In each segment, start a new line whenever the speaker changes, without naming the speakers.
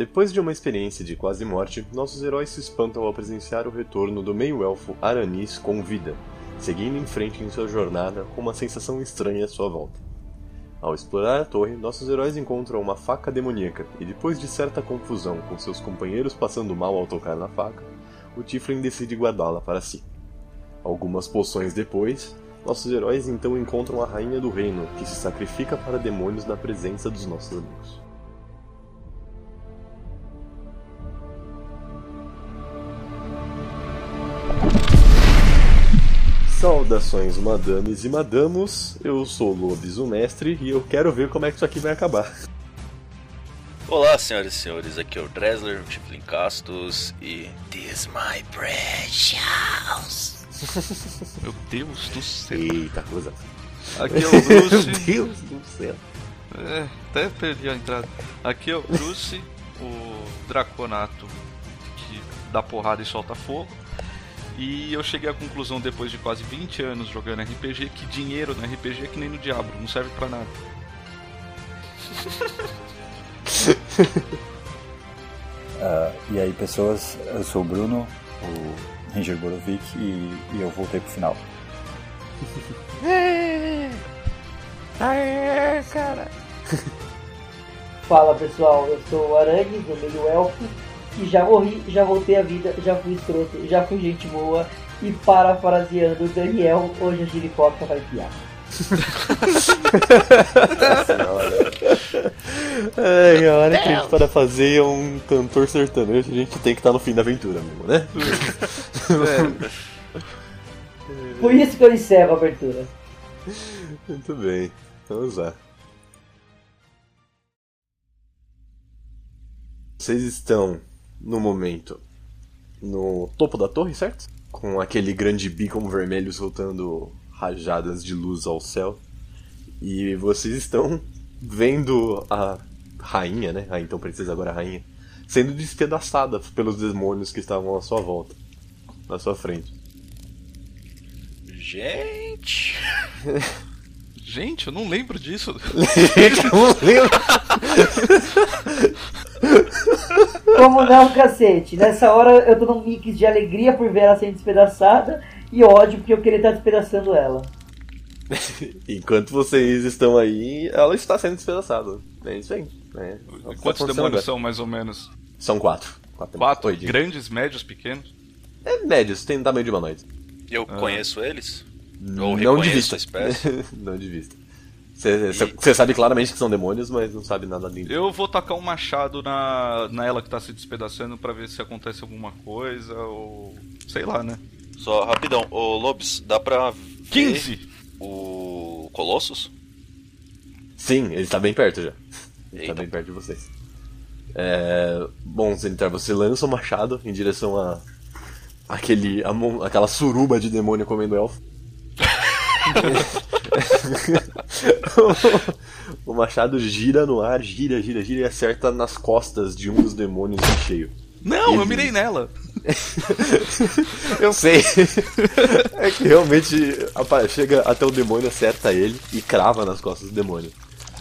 Depois de uma experiência de quase morte, nossos heróis se espantam ao presenciar o retorno do meio-elfo Aranis com vida, seguindo em frente em sua jornada com uma sensação estranha à sua volta. Ao explorar a torre, nossos heróis encontram uma faca demoníaca e, depois de certa confusão com seus companheiros passando mal ao tocar na faca, o Tiflin decide guardá-la para si. Algumas poções depois, nossos heróis então encontram a Rainha do Reino, que se sacrifica para demônios na presença dos nossos amigos. Saudações, madames e madamos. Eu sou o Lobis, o mestre, e eu quero ver como é que isso aqui vai acabar.
Olá, senhoras e senhores, aqui é o Dresler, Tiflin Castos e. This my precious.
Meu Deus do céu.
Eita, coisa.
Aqui é o Bruce.
Meu Deus do céu.
É, até perdi a entrada. Aqui é o Bruce, o Draconato que dá porrada e solta fogo. E eu cheguei à conclusão depois de quase 20 anos jogando RPG que dinheiro no RPG é que nem no diabo, não serve pra nada.
Ah, e aí, pessoas, eu sou o Bruno, o Ranger Borovic, e, e eu voltei pro final.
Fala pessoal, eu sou o Arangues, o meio elfo, e já morri, já voltei à vida, já fui escroto, já fui gente boa, e parafraseando o Daniel, hoje a giripoca vai piar.
Ai, a hora que a gente para fazer um cantor sertanejo, a gente tem que estar no fim da aventura mesmo, né?
Por isso que eu encerro a abertura.
Muito bem, vamos lá. Vocês estão, no momento, no topo da torre, certo? Com aquele grande beacon vermelho soltando rajadas de luz ao céu. E vocês estão vendo a rainha, né? A então princesa agora rainha, sendo despedaçada pelos demônios que estavam à sua volta, na sua frente.
Gente!
Gente, eu não lembro disso.
Gente, eu não lembro.
Como não, cacete? Nessa hora eu tô num mix de alegria por ver ela sendo despedaçada e ódio porque eu queria estar despedaçando ela.
Enquanto vocês estão aí, ela está sendo despedaçada. É isso aí. É, É tá
Quantos demônios
agora.
são, mais ou menos?
São quatro. Quatro.
Quatro? Grandes, médios, pequenos?
É médios, tem tamanho de humanoide.
Eu conheço eles? Ou
Não de vista.
a espécie?
não de vista. Você sabe claramente que são demônios, mas não sabe nada disso.
Eu vou tacar um machado na, na ela que tá se despedaçando pra ver se acontece alguma coisa ou. sei lá, né?
Só rapidão, ô Lobis, dá pra ver
15!
o Colossus?
Sim, ele está bem perto já. Ele está
Eita.
bem perto de vocês. É... Bom, Zenitar, você lança o machado em direção a. aquele. a mon- aquela suruba de demônio comendo elfo. o machado gira no ar, gira, gira, gira e acerta nas costas de um dos demônios em cheio.
Não, eu
Ele-
mirei nela!
Eu sei. É que realmente chega até o demônio, acerta ele e crava nas costas do demônio.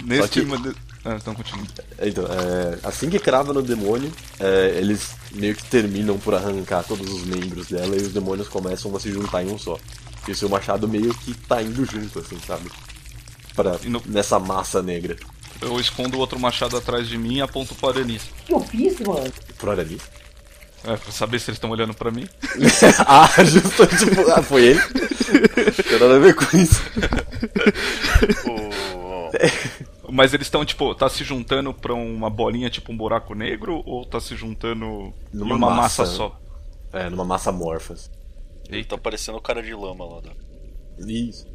Neste.
que-
mode- Ah, então continua.
Então, é, assim que crava no demônio, é, eles meio que terminam por arrancar todos os membros dela e os demônios começam a se juntar em um só. E o seu machado meio que tá indo junto, assim, sabe? Pra,
no-
Nessa massa negra.
Eu escondo o outro machado atrás de mim e aponto pro Aranis.
O que eu fiz, mano?
Por hora ali.
É, pra saber se eles estão olhando pra mim.
ah, justo, tipo, ah, foi ele? Tem nada a ver com isso.
O...
Mas eles estão, tipo, tá se juntando pra uma bolinha, tipo um buraco negro, ou tá se juntando
Numa
em uma
massa.
massa, só?
É, numa massa amorfa.
Ele tá parecendo o cara de lama lá. Da...
Isso.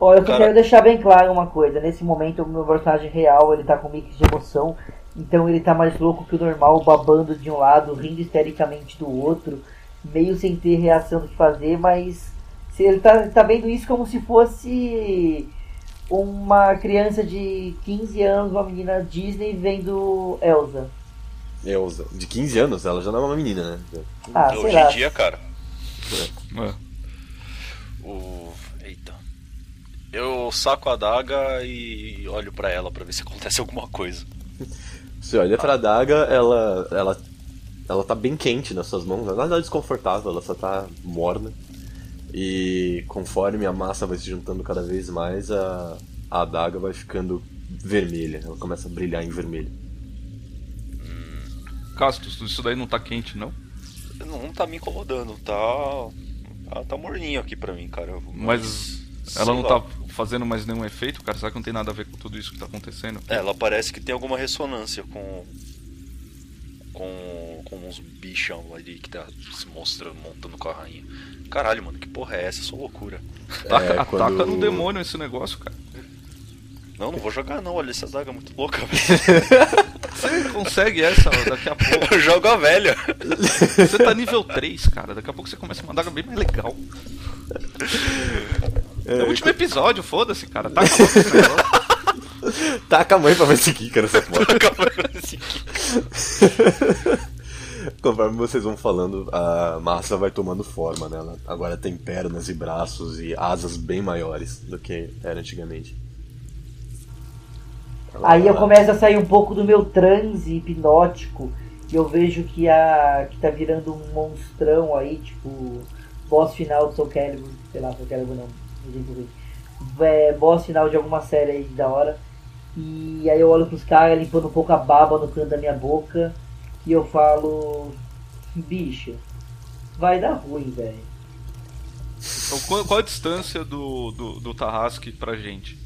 Ó, eu só
Cara-
quero deixar bem claro uma coisa. Nesse momento, o meu personagem real, ele tá com um mix de emoção. Então ele tá mais louco que o normal, babando de um lado, rindo histericamente do outro. Meio sem ter reação do que fazer, mas... se Ele tá, tá vendo isso como se fosse uma criança de 15 anos, uma menina Disney vendo Elsa.
Elza. De 15 anos, ela já não é uma menina, né?
Ah, sei
Hoje
lá.
em dia, cara.
É.
O. Eita. Eu saco a adaga e olho pra ela pra ver se acontece alguma coisa.
Você olha pra adaga, ela, ela, ela tá bem quente nas suas mãos, ela não é desconfortável, ela só tá morna. E conforme a massa vai se juntando cada vez mais, a, a adaga vai ficando vermelha, ela começa a brilhar em vermelho.
Castos, isso daí não tá quente, não?
Não tá me incomodando, tá. Tá, tá morninho aqui pra mim, cara.
Mas ela
sei
não
lá.
tá fazendo mais nenhum efeito, cara? Será que não tem nada a ver com tudo isso que tá acontecendo?
É, ela parece que tem alguma ressonância com. Com, com uns bichão ali que tá se mostrando, montando com a rainha. Caralho, mano, que porra é essa? É loucura.
É,
Ataca
quando-
no demônio esse negócio, cara.
Não, não vou jogar não, olha essa daga é muito louca, velho.
Você consegue essa daqui a pouco.
Eu jogo a velha.
Você tá nível 3, cara. Daqui a pouco você começa uma daga bem mais legal. É o último episódio, foda-se, cara. Taca negócio.
Taca a mãe pra ver se quica nessa porra.
Esse aqui.
Conforme vocês vão falando, a massa vai tomando forma, né? Ela agora tem pernas e braços e asas bem maiores do que era antigamente.
Aí eu começo a sair um pouco do meu transe hipnótico e eu vejo que a que tá virando um monstrão aí, tipo boss final do Soul Calibur, sei lá, Soul Calibur não, porquê. É, boss final de alguma série aí da hora. E aí eu olho pros caras limpando um pouco a baba no canto da minha boca e eu falo, bicho, vai dar ruim, velho.
Então, qual, qual a distância do, do, do Tarrasque pra gente?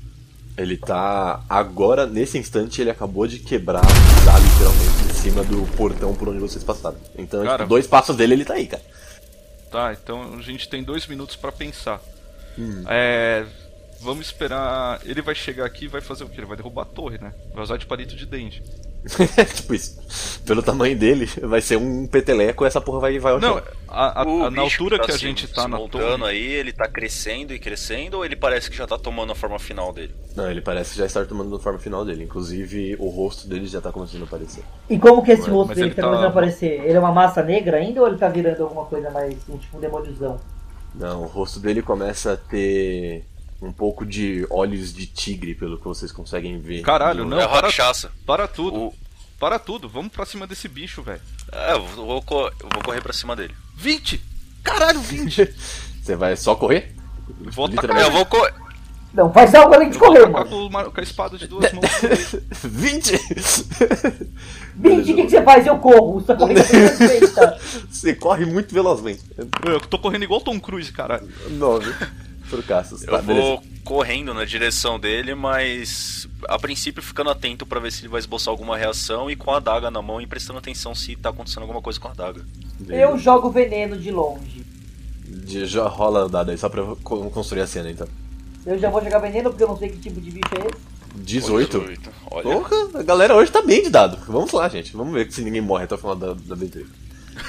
Ele tá. Agora, nesse instante, ele acabou de quebrar, tá literalmente em cima do portão por onde vocês passaram. Então,
Cara-
tipo, dois passos dele, ele tá aí, cara.
Tá, então a gente tem dois minutos pra pensar. É. Vamos esperar. Ele vai chegar aqui e vai fazer o quê? Ele vai derrubar a torre, né? Vai usar de palito de dente.
tipo isso. Pelo tamanho dele, vai ser um peteleco e essa porra vai, vai ao
Não, a- a-
O
a- na altura que,
tá
a
se-
gente tá
se
na
montando
torre.
aí, ele tá crescendo e crescendo ou ele parece que já tá tomando a forma final dele?
Não, ele parece já estar tomando a forma final dele. Inclusive, o rosto dele já tá começando a aparecer.
E como que esse rosto
mas
dele
ele
tá
tá-
começando a aparecer? Ele é uma massa negra ainda ou ele tá virando alguma coisa mais, tipo um demôniozão?
Não, o rosto dele começa a ter um pouco de olhos de tigre, pelo que vocês conseguem ver.
Caralho,
No-
Não,
é
para-
rachaça.
Para tudo.
O-
Para tudo. Vamos pra cima desse bicho, velho.
É, eu vou, co- eu vou correr pra cima dele.
20! Caralho, 20!
Você vai só correr?
Vou
Literalmente.
tacar,
É, eu vou correr.
Não, faz algo além de
eu
correr, mano.
com, uma- com a espada de duas mãos.
20!
20, o que, que você faz? Eu corro. Sua corrida perfeita.
Você corre muito velozmente.
Eu tô correndo igual Tom Cruise, cara.
9
Eu
Tá, beleza.
vou correndo na direção dele, mas a princípio ficando atento pra ver se ele vai esboçar alguma reação e com a adaga na mão e prestando atenção se tá acontecendo alguma coisa com a adaga.
Eu jogo veneno de longe.
De- Já rola o dado aí, só pra eu co- construir a cena então.
Eu já vou jogar veneno porque eu não sei que tipo de bicho é esse.
18.
Olha.
Porra, a galera hoje tá bem de dado. Vamos lá, gente. Vamos ver se ninguém morre até o final da, da aventura.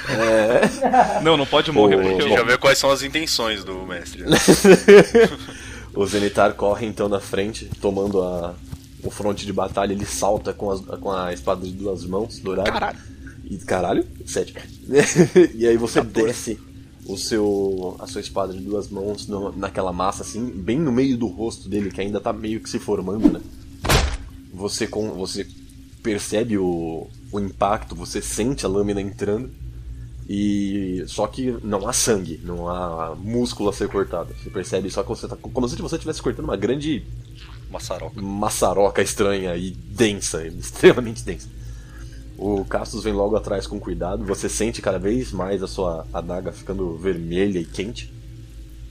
É...
Não, não pode morrer
A
porque eu...
já vê quais são as intenções do mestre.
o Zenitar corre então na frente, tomando a, o fronte de batalha. Ele salta com, as- com a espada de duas mãos, dourada.
Caralho.
E, caralho, sete. e aí você desce o seu, a sua espada de duas mãos no- naquela massa, assim, bem no meio do rosto dele, que ainda tá meio que se formando, né? Você, com, você percebe o, o impacto, você sente a lâmina entrando. E só que não há sangue, não há músculo a ser cortado. Você percebe só que você tá como se você estivesse cortando uma grande
Maçaroca.
maçaroca estranha e densa, extremamente densa. O Castus vem logo atrás com cuidado, você sente cada vez mais a sua adaga ficando vermelha e quente.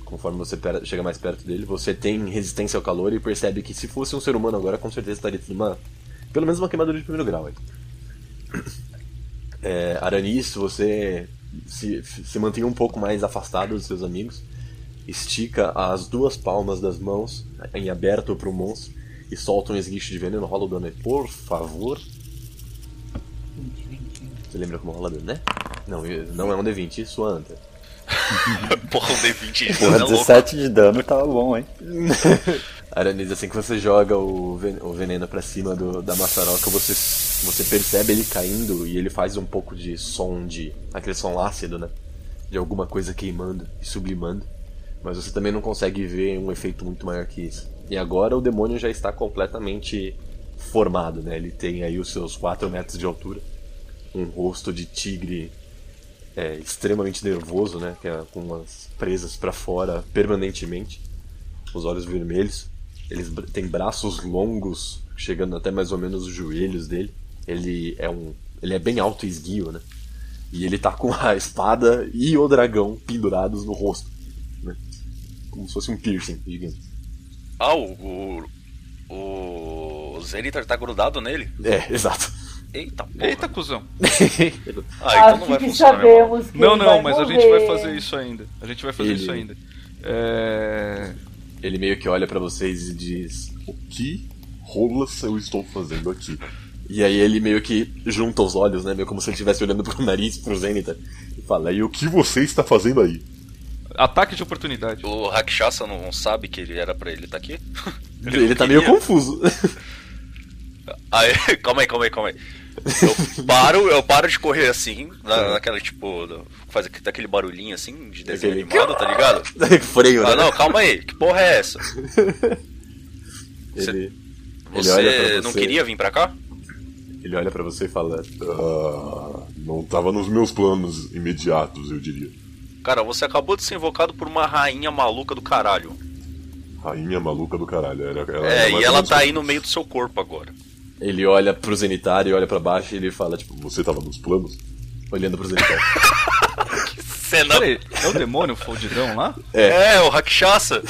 Conforme você chega mais perto dele, você tem resistência ao calor e percebe que se fosse um ser humano agora, com certeza estaria tendo uma. Pelo menos uma queimadura de primeiro grau aí. É, Aranis, você se, se mantém um pouco mais afastado dos seus amigos, estica as duas palmas das mãos em aberto para o monstro e solta um esguicho de veneno. Rola o dano por favor.
20, 20, 20.
Você lembra como rola dano, né? Não, não é um D20, isso anda.
Porra, um D20
Porra,
é louco.
17 de dano tava bom, hein?
Aranis, assim que você joga o ven- o veneno pra cima do- da maçaroca, você, você percebe ele caindo e ele faz um pouco de som de. aquele som ácido, né? De alguma coisa queimando e sublimando. Mas você também não consegue ver um efeito muito maior que isso. E agora o demônio já está completamente formado, né? Ele tem aí os seus 4 metros de altura, um rosto de tigre é, extremamente nervoso, né? Que é com as presas para fora permanentemente, os olhos vermelhos. Eles têm braços longos, chegando até mais ou menos os joelhos dele. Ele é um, ele é bem alto e esguio, né? E ele tá com a espada e o dragão pendurados no rosto, né? Como se fosse um piercing gigante.
Ah, o, o, o Zenitar tá grudado nele?
É, exato.
Eita, porra.
Eita, cuzão.
Ah, então não vai funcionar,
Não,
ele
não,
vai
mas a
morrer.
gente vai fazer isso ainda. A gente vai fazer
Ele-
isso ainda. É...
Ele meio que olha pra vocês e diz: O que rolas eu estou fazendo aqui? E aí ele meio que junta os olhos, né? Meio como se ele estivesse olhando pro nariz, pro Zenithar. E fala: E o que você está fazendo aí?
Ataque de oportunidade.
O Rakshasa não sabe que ele era pra ele estar aqui?
Ele,
não
tá meio confuso.
Aí, calma aí, calma aí, calma aí. Eu paro, eu paro de correr assim, na, naquela tipo, faz aquele, barulhinho assim, de desenho
Aquele-
animado, tá ligado?
Freio, né?
Ah, não, calma aí, que porra é essa?
Ele, ele
Você,
olha pra você.
não queria vir pra cá?
Ele olha pra você e fala:
Ah, não estava nos meus planos imediatos, eu diria.
Cara, você acabou de ser invocado por uma rainha maluca do caralho.
Rainha maluca do caralho. Era, ela
É, e ela tá aí no meio do seu corpo agora.
Ele olha pro Zenitar e olha pra baixo e ele fala, tipo,
Você estava nos planos?
olhando pro Zenitar.
Cena.
Peraí, é o demônio fodidão lá?
É, o Rakshasa.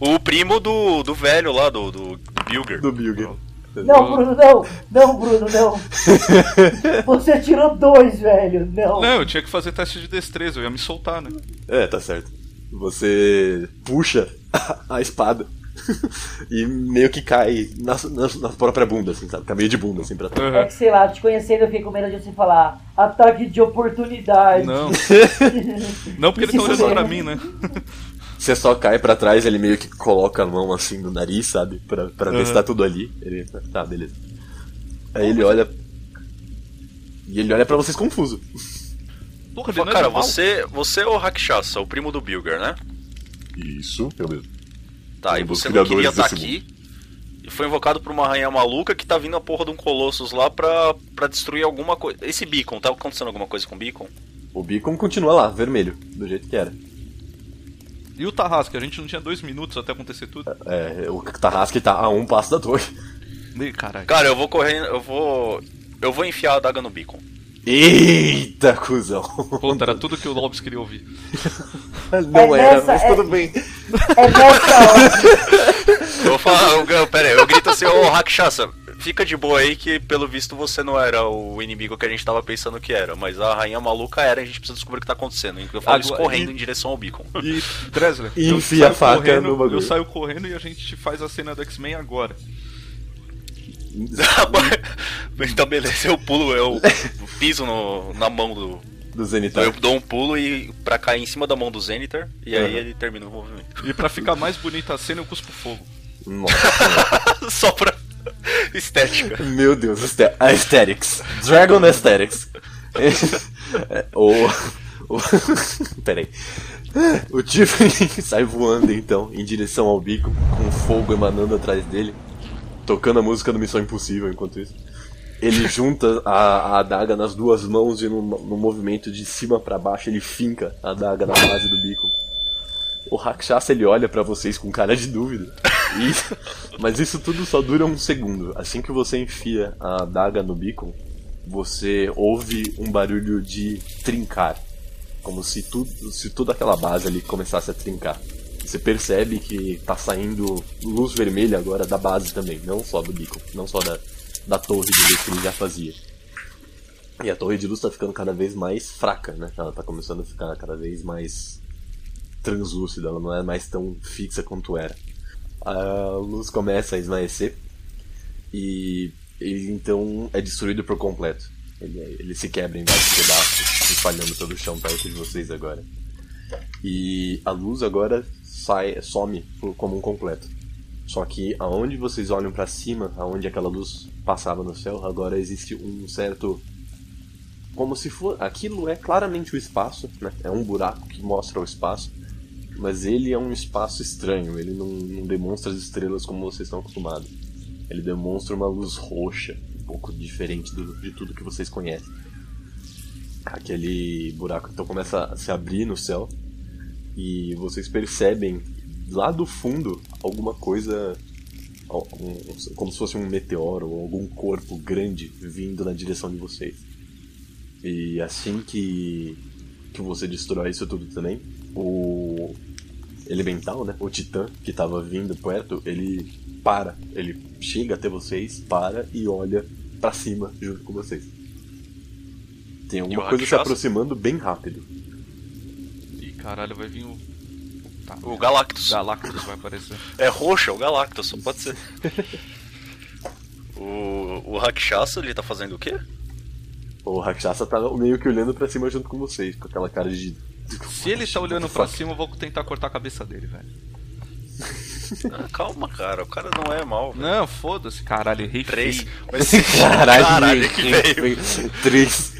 O primo do, do velho lá, do, do, do Bilger.
do Bilger.
Não, Bruno, não! Não, Bruno, não! Você tirou dois, velho! Não!
Não, eu tinha que fazer teste de destreza, eu ia me soltar, né?
É, tá certo. Você puxa a espada e meio que cai na, na, na própria bunda, assim, sabe? Fica meio de bunda, assim, pra trás.
É que sei lá, te conhecendo eu fiquei com medo de você falar ataque de oportunidade.
Não. Não porque ele tá olhando pra mim, né?
Você só cai pra trás, ele meio que coloca a mão assim no nariz, sabe? Pra, pra ver
Uhum.
se tá tudo ali. Ele, tá, beleza. Aí ele olha. E ele olha pra vocês confuso.
Porra,
Fala,
é
cara,
mal?
você, você é o Rakshasa, o primo do Bilger, né?
Isso, eu mesmo.
Tá,
Um
e você não queria estar
desse
aqui. E foi invocado por uma rainha maluca que tá vindo a porra de um Colossus lá pra, pra destruir alguma coisa. Esse beacon, tá acontecendo alguma coisa com o beacon?
O Beacon continua lá, vermelho, do jeito que era.
E o Tarrasque? A gente não tinha dois minutos até acontecer tudo?
É, o Tarrasque tá a um passo da torre.
Ih, caralho.
Cara, eu vou correr, eu vou. Eu vou enfiar a daga no beacon.
Eita, cuzão.
Puta, era tudo que o Lobos queria ouvir.
Não
É
era,
nessa-
mas
é-
tudo bem.
É nessa hora.
Eu vou falar, eu, eu, pera aí, eu grito assim, ô Rakshasa, fica de boa aí que pelo visto você não era o inimigo que a gente tava pensando que era, mas a rainha maluca era, a gente precisa descobrir o que tá acontecendo. Eu falo isso correndo
e-
em direção ao beacon.
E, Dresler,
E
eu
enfia
saio
a faca
correndo,
no bagulho.
Eu saio correndo e a gente faz a cena do X-Men agora.
Então beleza, eu pulo, eu piso no- na mão do.
Do Zenitar.
Eu dou um pulo e pra cair em cima da mão do Zenitar, e aí
Uhum.
ele termina o movimento.
E pra ficar mais bonita a cena, eu cuspo fogo.
Nossa,
Só pra estética.
meu Deus, este- aesthetics. Dragon Aesthetics. O. o peraí. O Tiffany sai voando então em direção ao bico, com fogo emanando atrás dele, tocando a música do Missão Impossível enquanto isso. Ele junta a, a adaga nas duas mãos e no, no movimento de cima pra baixo ele finca a adaga na base do bico. O Rakshasa ele olha pra vocês com cara de dúvida. E- mas isso tudo só dura um segundo. Assim que você enfia a adaga no beacon, você ouve um barulho de trincar. Como se tudo, se toda aquela base ali começasse a trincar. Você percebe que tá saindo luz vermelha agora da base também, não só do beacon, não só da, da torre de luz que ele já fazia. E a torre de luz tá ficando cada vez mais fraca, né? Ela tá começando a ficar cada vez mais translúcida, ela não é mais tão fixa quanto era. A luz começa a esmaecer e ele então é destruído por completo. Ele, ele se quebra em vários pedaços, espalhando pelo chão perto de vocês agora. E a luz agora sai, some como um completo. Só que aonde vocês olham pra cima, aonde aquela luz passava no céu, agora existe um certo como se for. Aquilo é claramente o espaço, né? É um buraco que mostra o espaço. Mas ele é um espaço estranho, ele não, não demonstra as estrelas como vocês estão acostumados. ele demonstra uma luz roxa, um pouco diferente do- de tudo que vocês conhecem. Aquele buraco então começa a se abrir no céu e vocês percebem lá do fundo alguma coisa como se fosse um meteoro ou algum corpo grande vindo na direção de vocês. E assim que que você destrói isso tudo também, o elemental, né, o titã que estava vindo perto, ele para, ele chega até vocês, para e olha pra cima junto com vocês. Tem alguma coisa se aproximando bem rápido.
Caralho, vai vir o. Tá,
O Galactus.
Galactus vai aparecer.
É roxo, é o Galactus, só pode ser. o, o Rakshasa, ele tá fazendo o quê?
O Rakshasa tá meio que olhando pra cima junto com vocês, com aquela cara de.
Se ele tá olhando pra cima, eu vou tentar cortar a cabeça dele, velho.
Ah, calma, cara, o cara não é mal. velho.
Não, foda-se, caralho, errei
Três. Mas
Caralho,
caralho que veio.
Três.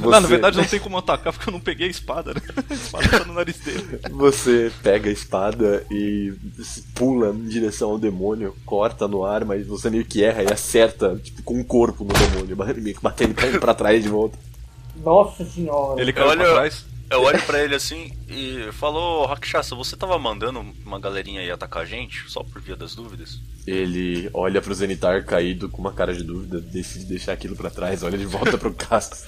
Não, na
Você-
verdade não tem como atacar porque eu não peguei a espada, né? A espada tá no nariz dele.
Você pega a espada e pula em direção ao demônio, corta no ar, mas você meio que erra e acerta tipo, com o corpo no demônio, meio que batendo caindo pra trás de volta.
Nossa senhora.
Ele caiu
Olha-
pra trás.
Eu olho pra ele assim e falo, "Ô, Rakshasa, você tava mandando uma galerinha aí atacar a gente? Só por via das dúvidas?
Ele olha pro Zenitar caído com uma cara de dúvida, decide deixar aquilo pra trás, olha de volta pro Castas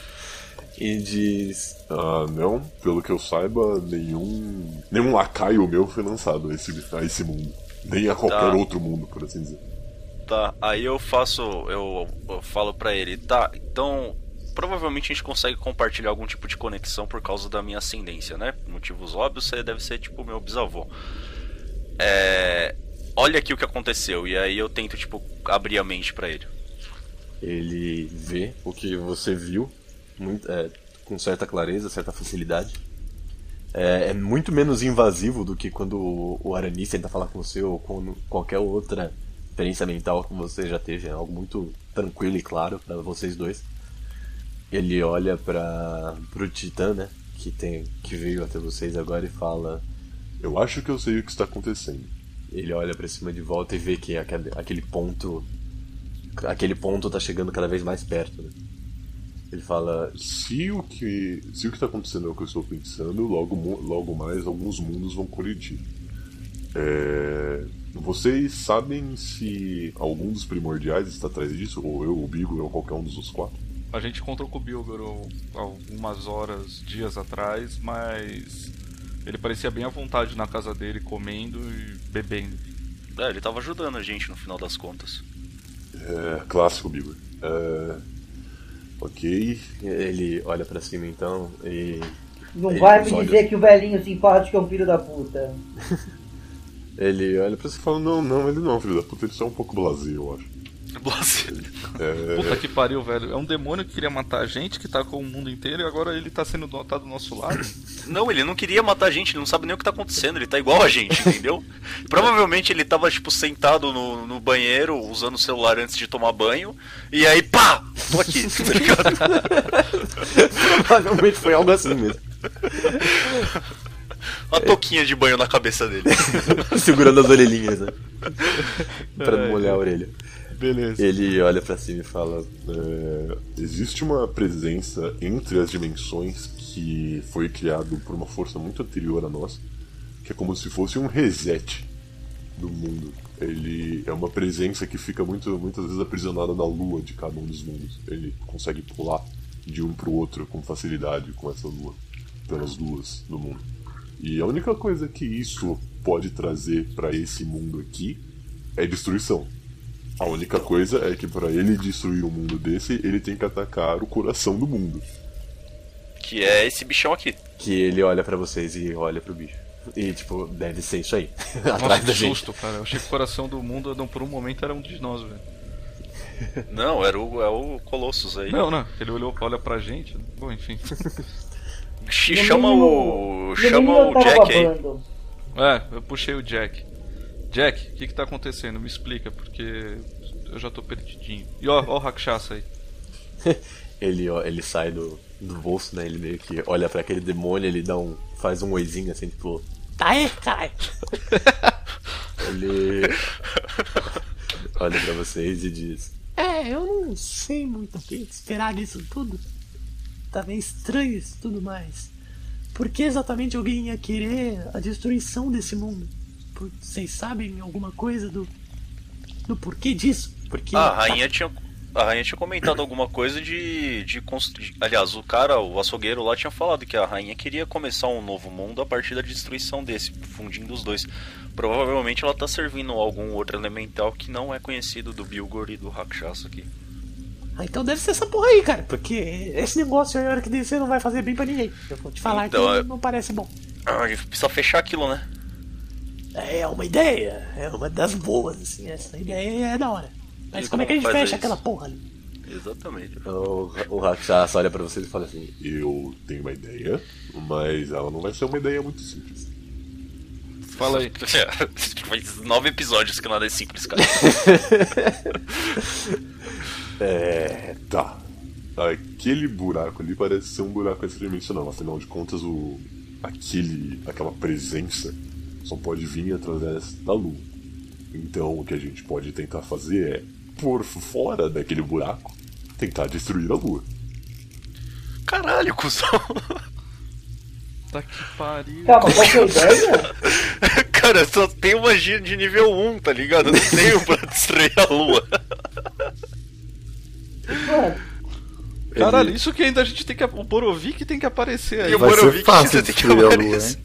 e diz:
Ah, não, pelo que eu saiba, nenhum. Nenhum lacaio meu foi lançado a esse, a esse mundo. Nem a qualquer
Tá.
outro mundo, por assim dizer.
Tá, aí eu faço, eu, eu falo pra ele, tá, então provavelmente a gente consegue compartilhar algum tipo de conexão por causa da minha ascendência, né? Motivos óbvios, você deve ser tipo meu bisavô. É, olha aqui o que aconteceu e aí eu tento tipo abrir a mente pra ele.
Ele vê o que você viu muito, é, com certa clareza, certa facilidade. É, é muito menos invasivo do que quando o, o Aranis tenta falar com você ou com qualquer outra experiência mental que você já teve. É algo muito tranquilo e claro para vocês dois. Ele olha para pro Titã, né? Que, tem, que veio até vocês agora e fala.
Eu acho que eu sei o que está acontecendo.
Ele olha pra cima de volta e vê que aquele, aquele ponto. Aquele ponto tá chegando cada vez mais perto, né? Ele fala.
Se o que se o que está acontecendo é o que eu estou pensando, logo, logo mais alguns mundos vão colidir. É, Vocês sabem se algum dos primordiais está atrás disso? Ou eu, o Bigo, ou qualquer um dos quatro?
A gente encontrou com o Bilgoro algumas horas, dias atrás, mas ele parecia bem à vontade na casa dele, comendo e bebendo.
É, ele tava ajudando a gente no final das contas.
É, clássico, Bigo. É, ok.
Ele olha pra cima então e.
Não vai me
olha-
dizer que o velhinho simpático é um filho da puta.
Ele olha pra
Você fala, não, não, ele não, filho da puta, ele só é um pouco blasé, eu acho. É,
Puta que pariu, velho. É um demônio que queria matar a gente, que tá com o mundo inteiro, e agora ele tá sendo do, tá do nosso lado.
Não, ele não queria matar a gente, ele não sabe nem o que tá acontecendo, ele tá igual a gente, entendeu? Provavelmente ele tava, tipo, sentado no, no banheiro, usando o celular antes de tomar banho, e aí, pá! Tô aqui, tá ligado?
Provavelmente foi algo assim mesmo.
Uma touquinha de banho na cabeça dele.
Segurando as orelhinhas, né? pra não molhar a orelha.
Beleza.
Ele olha pra cima e fala.
É, existe uma presença entre as dimensões que foi criado por uma força muito anterior a nós, que é como se fosse um reset do mundo. Ele é uma presença que fica muito, muitas vezes aprisionada na lua de cada um dos mundos. Ele consegue pular de um pro outro com facilidade com essa lua, pelas luas do mundo. E a única coisa que isso pode trazer para esse mundo aqui é destruição. A única coisa é que para ele destruir um mundo desse, ele tem que atacar o coração do mundo.
Que é esse bichão aqui.
Que ele olha pra vocês e olha pro bicho. E tipo, deve ser isso aí.
Nossa,
Atrás da gente.
susto, cara. Eu achei que o coração do mundo, não, por um momento, era um de nós, velho.
Não, era o, é o Colossus aí.
Não, não. Ele olhou, olha pra gente. Bom, enfim.
Chama o. Chama o Jack aí.
É, eu puxei o Jack. Jack, o que que tá acontecendo? Me explica, porque eu já tô perdidinho. E ó, ó o Rakshasa aí.
Ele, ó, ele sai do, do bolso, né? Ele meio que olha pra aquele demônio, ele dá um. faz um oizinho assim, tipo. Tá aí, caralho! ele. olha pra vocês e diz:
É, eu não sei muito o que esperar disso tudo. Tá meio estranho isso tudo mais. Por que exatamente alguém ia querer a destruição desse mundo? Vocês sabem alguma coisa do. do porquê disso? Porque.
Ah, a rainha tinha. A rainha tinha comentado alguma coisa de, de, de- Aliás, o cara, o açougueiro lá tinha falado que a rainha queria começar um novo mundo a partir da destruição desse, fundindo os dois. Provavelmente ela tá servindo algum outro elemental que não é conhecido do Bilgor e do Rakshasa aqui.
Ah, então deve ser essa porra aí, cara. Porque esse negócio aí, a hora que descer, não vai fazer bem pra ninguém. Eu vou te falar
Então,
que
é-
não parece bom.
Ah, a gente precisa fechar aquilo, né?
É uma ideia, é uma das boas, assim. Essa ideia é da hora. Mas
E
como é que a gente fecha
isso?
aquela porra ali?
Exatamente.
O, o Rakshasa olha pra vocês e fala assim:
Eu tenho uma ideia, mas ela não vai ser uma ideia muito simples.
Fala aí.
Faz nove episódios que nada é simples, cara.
É. Tá. Aquele buraco ali parece ser um buraco extradimensional, afinal de contas, o. aquele. aquela presença só pode vir através da lua. Então o que a gente pode tentar fazer é, por fora daquele buraco, tentar destruir a lua.
Caralho, cuzão.
Tá que pariu.
Calma, qual que é a ideia?
Cara, só tem magia de nível 1, tá ligado? Eu não tenho pra destruir a lua.
Mano,
Caralho, isso que ainda a gente tem que. O Borovic tem que aparecer aí.
E o
Vai ser
Borovic
fácil
você tem que
destruir a lua,
aparecer.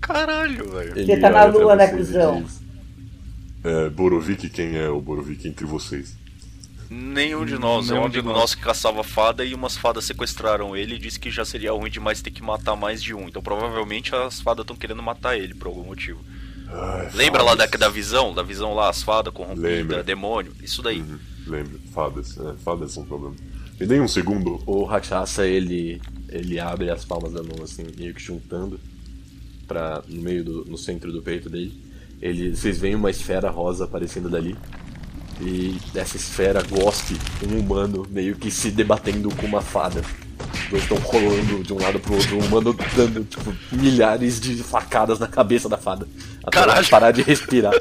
Caralho, velho.
Ele
tá na lua, né, cuzão?
É, Borovic, quem é o Borovic entre vocês?
Nenhum de nós. é um amigo
nós.
nosso que caçava fada e umas fadas sequestraram ele e disse que já seria ruim demais ter que matar mais de um. Então provavelmente as fadas estão querendo matar ele por algum motivo.
Ai,
Lembra lá da,
fadas.
da visão? Da visão lá, as fadas corrompidas,
Lembra.
demônio? Isso daí.
Uhum, lembro, fadas. É, fadas são um problema. Me dê um segundo.
O Rakshasa ele, ele abre as palmas da mão assim, meio que juntando para no meio do no centro do peito dele. Ele, vocês veem uma esfera rosa aparecendo dali. E essa esfera gospe um humano meio que se debatendo com uma fada. Os dois estão rolando de um lado pro outro, um humano dando tipo, milhares de facadas na cabeça da fada. Até ela parar de respirar.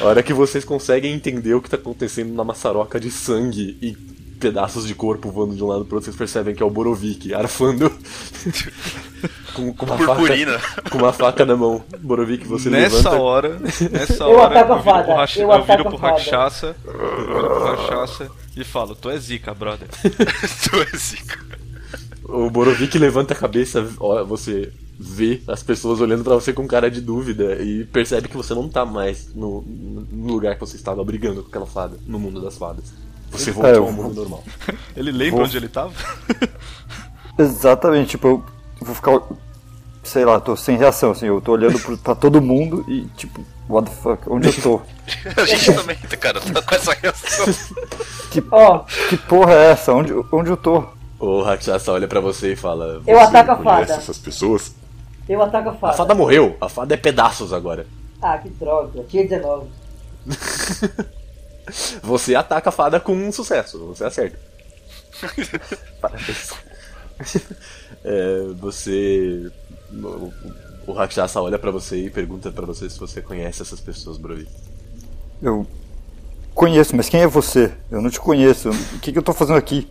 A hora que vocês conseguem entender o que tá acontecendo na maçaroca de sangue e pedaços de corpo voando de um lado pro outro, vocês percebem que é o Borovic arfando com, com uma
Purpurina.
faca com uma faca na mão. Borovic, você
nessa
levanta.
hora, nessa
Eu
hora,
ataco a
eu viro
fada,
Racha-
eu
eu viro
ataco
pro
a fada.
Rakshasa, eu viro pro Rakshasa e falo, tu é zica, brother.
Tu é zica.
O Borovic levanta a cabeça, ó, você vê as pessoas olhando pra você com cara de dúvida e percebe que você não tá mais no, no lugar que você estava brigando com aquela fada, no mundo das fadas. Você voltou
eu
ao mundo normal.
Ele lembra
Vou-
onde ele tava?
Exatamente, tipo, eu vou ficar. Sei lá, tô sem reação, assim, eu tô olhando pro, pra todo mundo e, tipo, what the fuck, onde eu tô?
A gente também, cara, tá com essa reação.
Que,
ó,
que porra é essa? Onde, onde eu tô?
O Rakshasa olha pra você e fala:
eu
Você
ataco a
conhece
fada.
essas pessoas?
Eu ataco a fada.
A fada morreu, a fada é pedaços agora.
Ah, que droga. Tinha 19.
Você ataca a fada com um sucesso, você acerta. Parabéns. É, você. O, o Rakshasa olha pra você e pergunta pra você se você conhece essas pessoas, Brovi.
Eu conheço, mas quem é você? Eu não te conheço. O que, que eu tô fazendo aqui?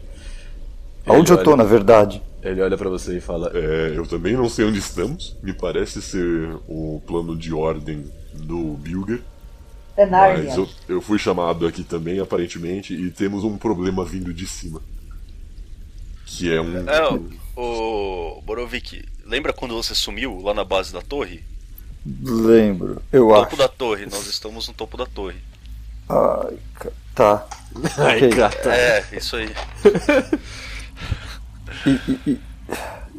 Aonde eu tô,
olha-
na verdade?
Ele olha pra você e fala:
É, eu também não sei onde estamos. Me parece ser o plano de ordem do Bilger.
É Nárnia.
Mas eu, eu fui chamado aqui também, aparentemente, e temos um problema vindo de cima. Que é um.
É, o, Borovic, lembra quando você sumiu lá na base da torre?
Lembro, eu
Topo
acho.
da torre, nós estamos no topo da torre.
Ai, tá.
Ai,
Ok.
gata.
É, isso aí.
E o e, e,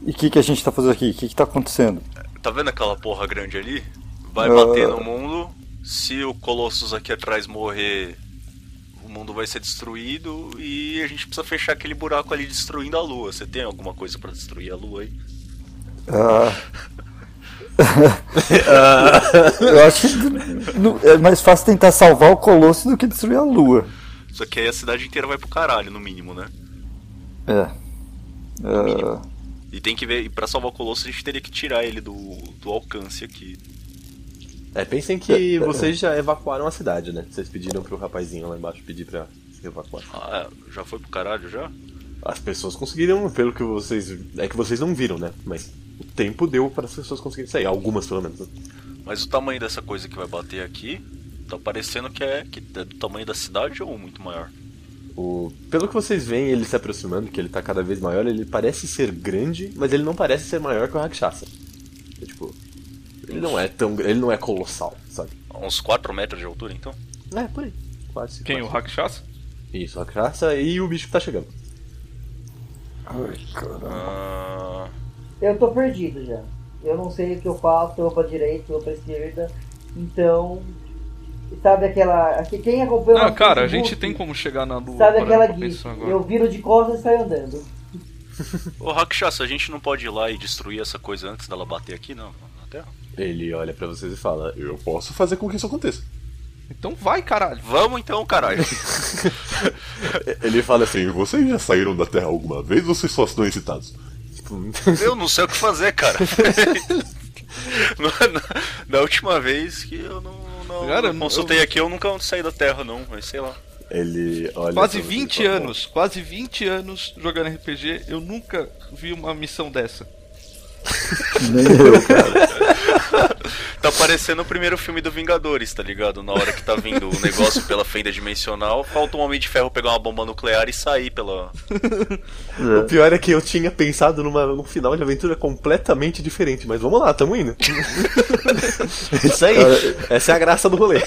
e que, que a gente tá fazendo aqui? O que, que tá acontecendo?
Tá vendo aquela porra grande ali? Vai
Ah.
bater no mundo. Se o Colossus aqui atrás morrer, o mundo vai ser destruído e a gente precisa fechar aquele buraco ali destruindo a lua. Você tem alguma coisa pra destruir a lua aí?
Ah. eu acho que é mais fácil tentar salvar o Colosso do que destruir a Lua.
Só que aí a cidade inteira vai pro caralho, no mínimo, né?
É. Ah,
E tem que ver, e pra salvar o Colossus a gente teria que tirar ele do, do alcance aqui.
É, pensem que vocês já evacuaram a cidade, né? Vocês pediram pro rapazinho lá embaixo pedir pra se evacuar.
Ah, é, já foi pro caralho já?
As pessoas conseguiram, pelo que vocês. É que vocês não viram, né? Mas o tempo deu para as pessoas conseguirem sair. Algumas, pelo menos. né?
Mas o tamanho dessa coisa que vai bater aqui tá parecendo que é, que é do tamanho da cidade ou muito maior?
O... Pelo que vocês veem ele se aproximando, que ele tá cada vez maior, ele parece ser grande, mas ele não parece ser maior que o Rakshasa. É, tipo. Ele não é tão. Ele não é colossal, sabe?
Uns 4 metros de altura então?
É, por aí. Quase.
Quem? O
quase.
Rakshasa?
Isso, o Rakshasa e o bicho que tá chegando.
Ai, caramba.
Ah,
Eu tô perdido já. Eu não sei o que eu faço, eu vou pra direita, eu vou pra esquerda. Então. Sabe aquela. aqui- Quem acompanha o
Não,
nosso
cara, a gente tem como chegar na lua.
Sabe aquela
agora.
Eu viro de costas e saio andando.
Ô Rakshasa, a gente não pode ir lá e destruir essa coisa antes dela bater aqui, não? Na Terra?
Ele olha pra vocês e fala:
Eu posso fazer com que isso aconteça.
Então vai, caralho.
Vamos então, caralho.
Ele fala assim.
Vocês já saíram da Terra alguma vez ou vocês só estão excitados?
Eu não sei o que fazer, cara. na, na- na última vez que eu não, não-
Cara,
não consultei aqui, eu nunca saí da Terra, não, mas sei lá.
ele olha.
Quase
pra vocês e
20
fala,
anos, quase 20 anos jogando RPG, eu nunca vi uma missão dessa.
Nem eu, cara.
Tá parecendo o primeiro filme do Vingadores, tá ligado? Na hora que tá vindo o negócio pela fenda dimensional, falta um Homem de Ferro pegar uma bomba nuclear e sair pela.
O pior é que eu tinha pensado numa, num final de aventura completamente diferente, mas vamos lá, tamo indo. Isso aí, essa é a graça do rolê.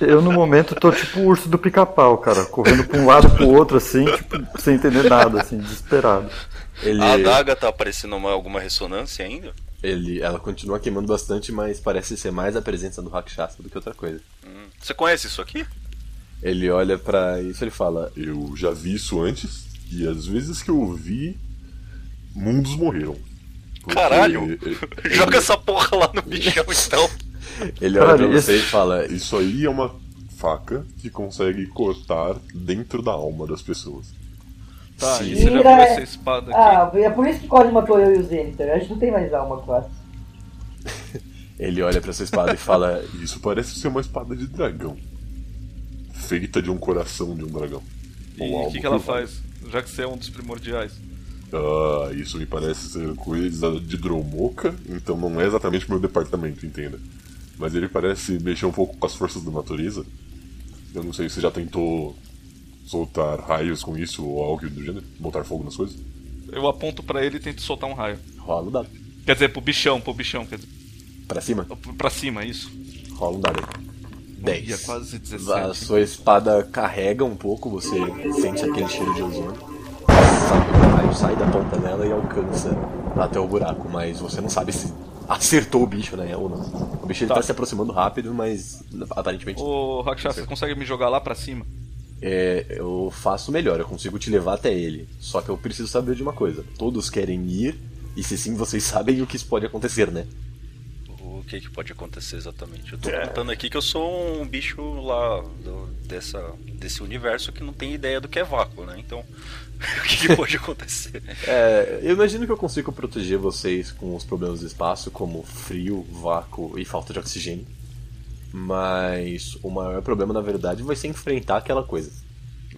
Eu no momento tô tipo o urso do pica-pau, cara, correndo pra um lado pro outro assim, tipo, sem entender nada, assim, desesperado.
Ele,
A adaga tá aparecendo uma, alguma ressonância ainda?
ele, ela continua queimando bastante, mas parece ser mais a presença do Rakshasa do que outra coisa.
Hum. Você conhece isso aqui?
Ele olha pra isso e ele fala:
Eu já vi isso antes, e às vezes que eu vi, mundos morreram. Porque
Caralho!
ele-
Joga essa porra lá no bichão então.
Ele olha pra você e fala:
Isso aí é uma faca que consegue cortar dentro da alma das pessoas.
Tá,
Sim.
e você já viu essa espada aqui?
Ah, é por isso que quase matou eu e o Zenithor. A gente não tem mais alma quase.
Ele olha pra sua espada e fala:
Isso parece ser uma espada de dragão. Feita de um coração de um dragão.
E o que, que ela faz? Já que você é um dos primordiais.
Ah, isso me parece ser coisa de Dromoka, então não é exatamente meu departamento, entenda. Mas ele parece mexer um pouco com as forças da natureza. Eu não sei se já tentou soltar raios com isso ou algo do gênero, botar fogo nas coisas.
Eu aponto pra ele e tento soltar um raio.
rola um dado.
Quer dizer, pro bichão, pro bichão, quer dizer.
Pra cima?
Pra cima, isso.
Rola um dado aí. 10.
Ia quase 17.
A sua espada carrega um pouco, você sente aquele cheiro de ozônio. O raio sai da ponta dela e alcança até o buraco, mas você não sabe se acertou o bicho, né? Ou não. O bicho ele tá.
Tá.
se aproximando rápido, mas aparentemente.
Ô, Rakshasa, você consegue me jogar lá pra cima?
É, eu faço melhor, eu consigo te levar até ele. Só que eu preciso saber de uma coisa: todos querem ir, e se sim, vocês sabem o que isso pode acontecer, né?
O que, que pode acontecer exatamente? Eu tô contando aqui que eu sou um bicho lá do- dessa, desse universo que não tem ideia do que é vácuo, né? Então, o que, que pode acontecer?
É, eu imagino que eu consigo proteger vocês com os problemas do espaço, como frio, vácuo e falta de oxigênio. Mas o maior problema, na verdade, vai ser enfrentar aquela coisa.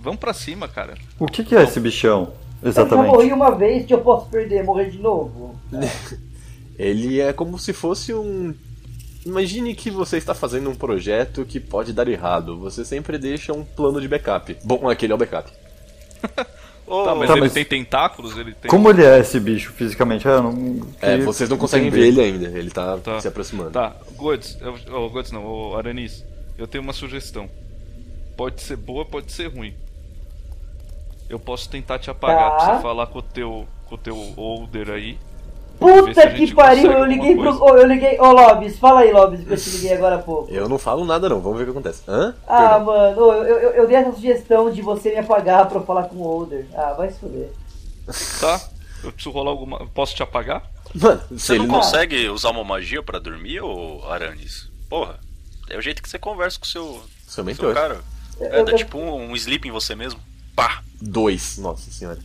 Vamos pra cima, cara.
O que, que é esse bichão?
Eu já morri
Exatamente.
uma vez que eu posso perder, morrer de novo.
Ele é como se fosse um. Imagine que você está fazendo um projeto que pode dar errado. Você sempre deixa um plano de backup. Bom, aquele é o backup.
Ô,
Tá, mas
Tá,
ele
mas-
tem tentáculos? Ele tem.
Como ele é esse bicho fisicamente? Ah, eu não,
É, vocês não conseguem
entender.
ver ele ainda. Ele tá,
Tá.
se aproximando.
Tá, Gods, eu- oh, Gods não, oh, Aranis, eu tenho uma sugestão. Pode ser boa, pode ser ruim. Eu posso tentar te apagar
Tá.
pra você falar com o teu, com o teu older aí.
Puta que pariu, eu liguei pro. Ô, eu liguei. Ô, Lobis, fala aí, Lobis, que eu te liguei agora há pouco.
Eu não falo nada, não. Vamos ver o que acontece. Hã?
Ah,
Perdão.
mano, eu, eu, eu dei essa sugestão de você me apagar pra eu falar com o Older. Ah, vai se fuder.
Tá? Eu preciso rolar alguma. Posso te apagar?
Mano,
Você
ele
não
não.
consegue usar uma magia pra dormir, ô Aranis? Porra, é o jeito que você conversa com o seu,
Seu
seu
mentor.
cara.
Eu-
É, dá
eu-
tipo um, um sleep em você mesmo. Pá!
Dois, nossa senhora.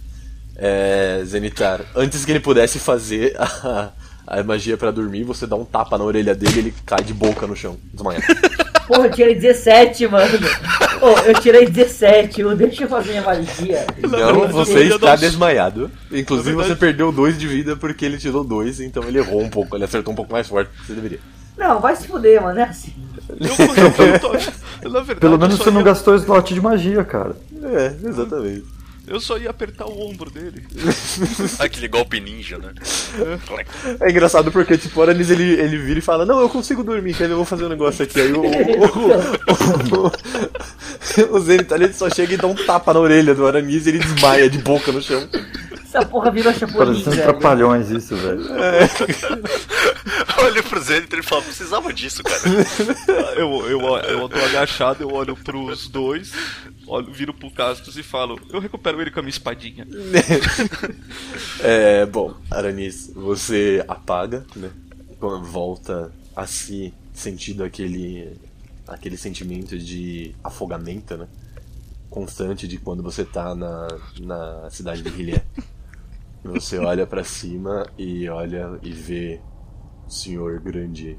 É, Zenitar, antes que ele pudesse fazer a, a magia pra dormir, você dá um tapa na orelha dele e ele cai de boca no chão, desmaiado.
Porra, eu tirei 17, mano. Pô, eu tirei 17, eu- deixa eu fazer minha magia.
Não, você está desmaiado. Inclusive você perdeu dois de vida porque ele tirou dois, então ele errou um pouco, ele acertou um pouco mais forte do que você deveria.
Não, vai se fuder, mano, é assim.
Eu, eu, eu tô- na verdade,
Pelo menos você não gastou slot de magia, cara.
É, exatamente.
Eu só ia apertar o ombro dele.
Aquele golpe ninja, né?
É engraçado porque, tipo, o Aranis ele, ele vira e fala: Não, eu consigo dormir, quer ver? Eu vou fazer um negócio aqui. Aí o. O, o, Zenith ele só chega e dá um tapa na orelha do Aranis e ele desmaia de boca no chão.
Essa porra virou
Parecendo
velho.
trapalhões isso, velho.
Olha pro Zenith e ele fala, precisava disso, cara.
Eu, eu, eu tô agachado, eu olho pros dois, olho, viro pro Castos e falo, eu recupero ele com a minha espadinha.
É, bom, Aranis, você apaga, né? Volta a si, sentindo aquele, aquele sentimento de afogamento, né? Constante de quando você tá na, na cidade de Hillier. Você olha pra cima e olha e vê o senhor grande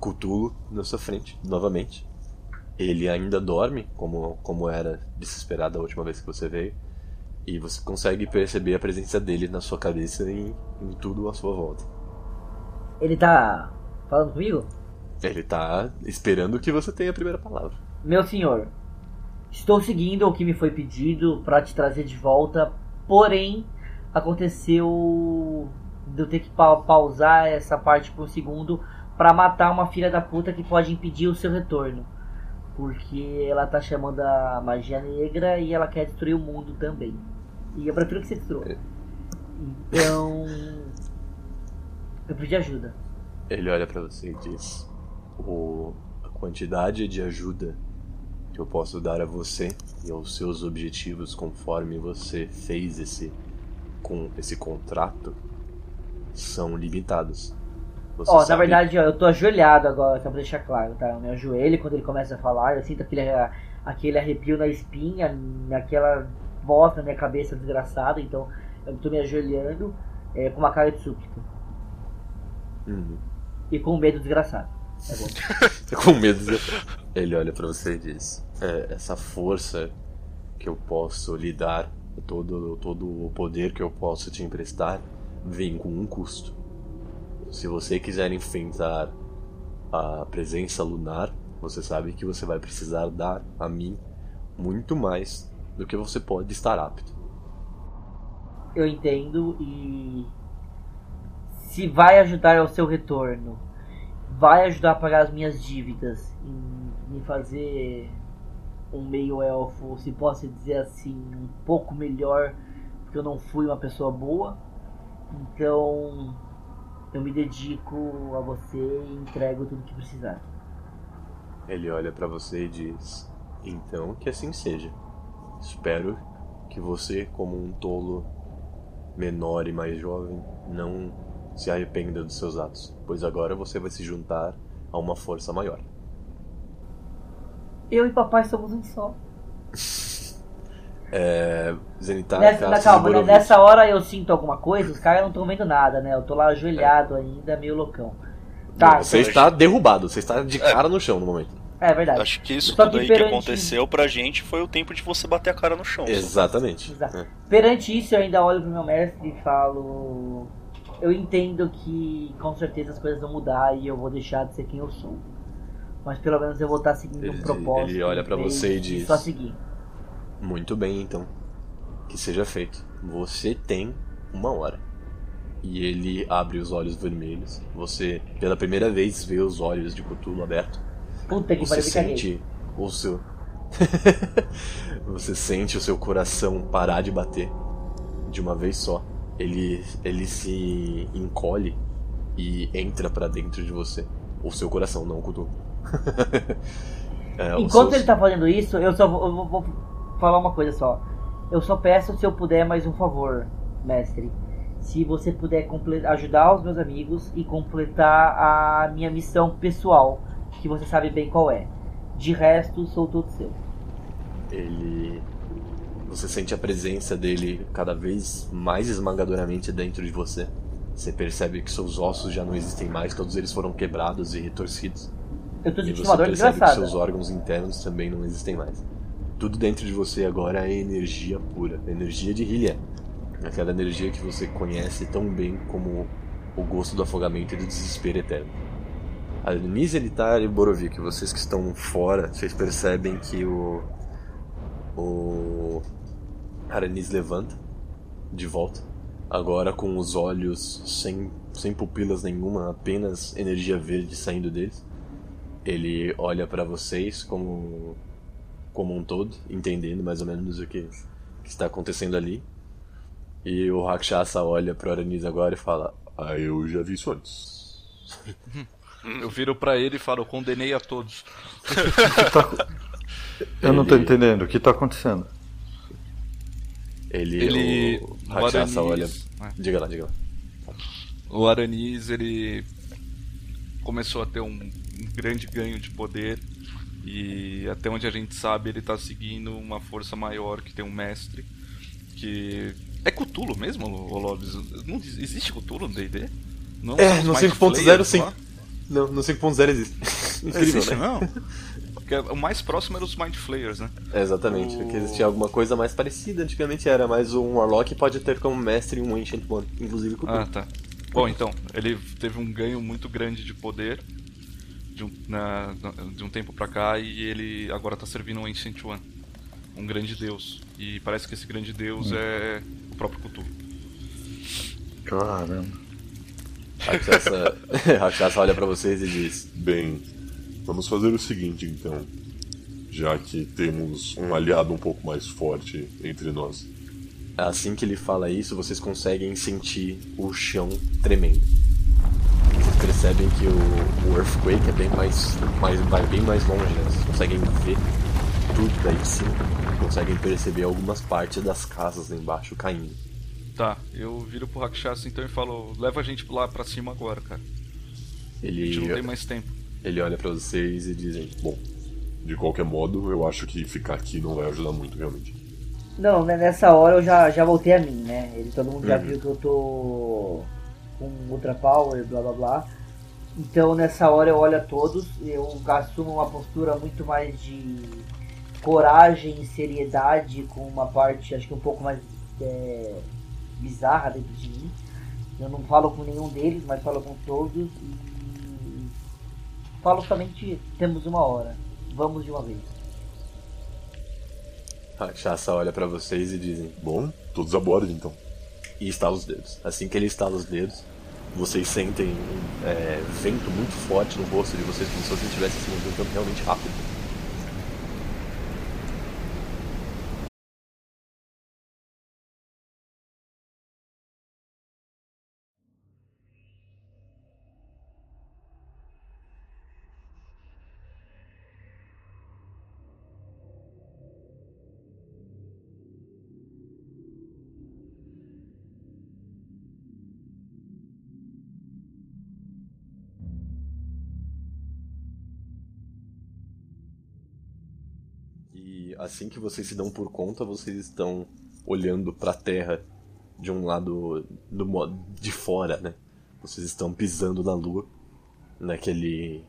Cthulhu na sua frente, novamente. Ele ainda dorme, como, como era desesperado a última vez que você veio. E você consegue perceber a presença dele na sua cabeça e em tudo à sua volta.
Ele tá falando comigo?
Ele tá esperando que você tenha a primeira palavra.
Meu senhor, estou seguindo o que me foi pedido pra te trazer de volta, porém aconteceu de eu ter que pa- pausar essa parte por um segundo pra matar uma filha da puta que pode impedir o seu retorno. Porque ela tá chamando a magia negra e ela quer destruir o mundo também. E eu prefiro que você destrua. Então. Eu pedi ajuda.
Ele olha pra você e diz: o, a quantidade de ajuda que eu posso dar a você e aos seus objetivos conforme você fez esse com esse contrato são limitados.
Ó, na verdade, ó, eu tô ajoelhado agora, só pra deixar claro, tá? Eu me ajoelho quando ele começa a falar, eu sinto aquele, aquele arrepio na espinha, aquela voz na minha cabeça desgraçada, então eu tô me ajoelhando é, com uma cara de súplica
Uhum.
e com medo desgraçado. Tá bom?
Com medo. de- Ele olha pra você e diz: "É, essa força que eu posso lhe dar, todo, todo o poder que eu posso te emprestar, vem com um custo. Se você quiser enfrentar a presença lunar, você sabe que você vai precisar dar a mim muito mais do que você pode estar apto.
Eu entendo e. Se vai ajudar ao seu retorno, vai ajudar a pagar as minhas dívidas, em me fazer um meio elfo, se posso dizer assim, um pouco melhor, porque eu não fui uma pessoa boa. Então eu me dedico a você e entrego tudo que precisar.
Ele olha pra você e diz: Então que assim seja. Espero que você, como um tolo menor e mais jovem, não se arrependa dos seus atos, pois agora você vai se juntar a uma força maior.
Eu e papai somos um só.
É. Zenitar,
Nessa, calma, né? Nessa hora eu sinto alguma coisa, os caras não estão vendo nada, né? Eu tô lá ajoelhado ainda, meio loucão. Tá,
Você
então-
está derrubado, você está de cara no chão no momento.
é verdade.
Acho que isso
Só
tudo
que
aí que
perante-
aconteceu pra gente foi o tempo de você bater a cara no chão.
Exatamente.
Exato.
É.
Perante isso, eu ainda olho pro meu mestre e falo: Eu entendo que com certeza as coisas vão mudar e eu vou deixar de ser quem eu sou. Mas pelo menos eu vou estar seguindo
Ele-
um propósito.
ele olha
vez
você e diz-
Só seguir.
Muito bem, então. Que seja feito. Você tem uma hora. E ele abre os olhos vermelhos. Você, pela primeira vez, vê os olhos de Cthulhu aberto.
Puta que
Você sente o seu. Você sente o seu coração parar de bater de uma vez só. Ele, ele se encolhe e entra pra dentro de você. O seu coração, não o Cthulhu. É,
Enquanto
seus-
ele tá fazendo isso, eu só vou, eu vou- vou falar uma coisa só. Eu só peço se eu puder mais um favor, mestre. Se você puder ajudar os meus amigos e completar a minha missão pessoal, que você sabe bem qual é. De resto, sou todo seu.
ele você sente a presença dele cada vez mais esmagadoramente dentro de você Você percebe que seus ossos já não existem mais, todos eles foram quebrados e retorcidos.
Eu tô
E
sentindo
você
uma dor
percebe que
desgraçada.
seus órgãos internos também não existem mais. Tudo dentro de você agora é energia pura, energia de Hylia. Aquela energia que você conhece tão bem como o gosto do afogamento e do desespero eterno. A Denise Elitar e o Borovik, vocês que estão fora, vocês percebem que o. O. Aranis levanta de volta, agora com os olhos sem, sem pupilas nenhuma, apenas energia verde saindo deles. Ele olha pra vocês como como um todo, entendendo mais ou menos o que, que está acontecendo ali. E o Rakshasa olha pro Aranis agora e fala:
Ah, eu já vi isso antes.
Eu viro pra ele e falo, condenei a todos.
Eu não tô
Ele-
entendendo. O que tá acontecendo?
Ele,
Ele.
o
o
Rakshasa olha.
Aranis- é.
Diga lá, diga lá.
O Aranis, ele começou a ter um, um grande ganho de poder e até onde a gente sabe ele tá seguindo uma força maior que tem um mestre que é Cthulhu mesmo, ô Lobis? Não existe Cthulhu no D&D? Não
É, no
Mind
5.0
Flayers
sim.
lá?
Não, no 5.0 existe. Incrível,
Existe,
né?
não? Porque o mais próximo era os Mind Flayers, né?
É, exatamente,
O-
porque existia alguma coisa mais parecida antigamente era, mas um Warlock pode ter como mestre um Ancient One, inclusive com
Ah, tá. Bom, então, ele teve um ganho muito grande de poder de um, na- de um tempo pra cá e ele agora tá servindo um Ancient One, um grande deus. E parece que esse grande deus é o próprio Cthulhu.
Caramba.
Rakshasa, Rakshasa olha pra vocês e diz:
Bem, vamos fazer o seguinte então. Já que temos um aliado um pouco mais forte entre nós.
Assim que ele fala isso, vocês conseguem sentir o chão tremendo. Percebem que o, o Earthquake é bem mais, mais. vai bem mais longe, né? Vocês conseguem ver tudo daí de cima. Conseguem perceber algumas partes das casas lá embaixo caindo.
Tá, eu viro pro Rakshasa então e falo, leva a gente lá pra cima agora, cara. A gente não tem
Ele,
mais tempo.
ele olha pra vocês e dizem:
Bom, de qualquer modo, eu acho que ficar aqui não vai ajudar muito, realmente.
Não, né, nessa hora eu já, já voltei a mim, né? Ele, todo mundo já
Uhum.
viu que eu tô com Ultra Power, blá blá blá. Então nessa hora eu olho a todos, eu assumo uma postura muito mais de coragem e seriedade, com uma parte acho que um pouco mais é, bizarra dentro de mim. Eu não falo com nenhum deles, mas falo com todos e falo somente temos uma hora, vamos de uma vez.
Rakshasa olha pra vocês e dizem:
Bom, todos a bordo então.
E estala os dedos. Assim que ele estala os dedos, vocês sentem um é, vento muito forte no rosto de vocês, como se vocês estivessem se movimentando realmente rápido. Assim que vocês se dão por conta, vocês estão olhando pra terra de um lado do mo- de fora, né? Vocês estão pisando na lua, naquele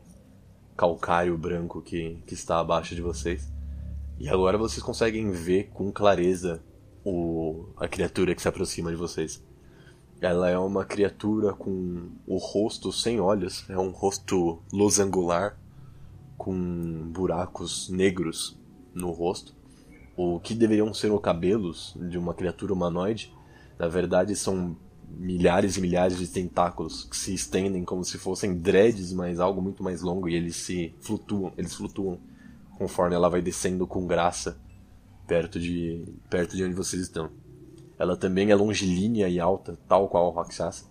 calcário branco que, que está abaixo de vocês. E agora vocês conseguem ver com clareza o, a criatura que se aproxima de vocês. Ela é uma criatura com o rosto sem olhos, é um rosto losangular com buracos negros no rosto. O que deveriam ser os cabelos de uma criatura humanoide, na verdade são milhares e milhares de tentáculos que se estendem como se fossem dreads, mas algo muito mais longo e eles se flutuam, eles flutuam conforme ela vai descendo com graça perto de perto de onde vocês estão. Ela também é longilínea e alta, tal qual o Rakshasa.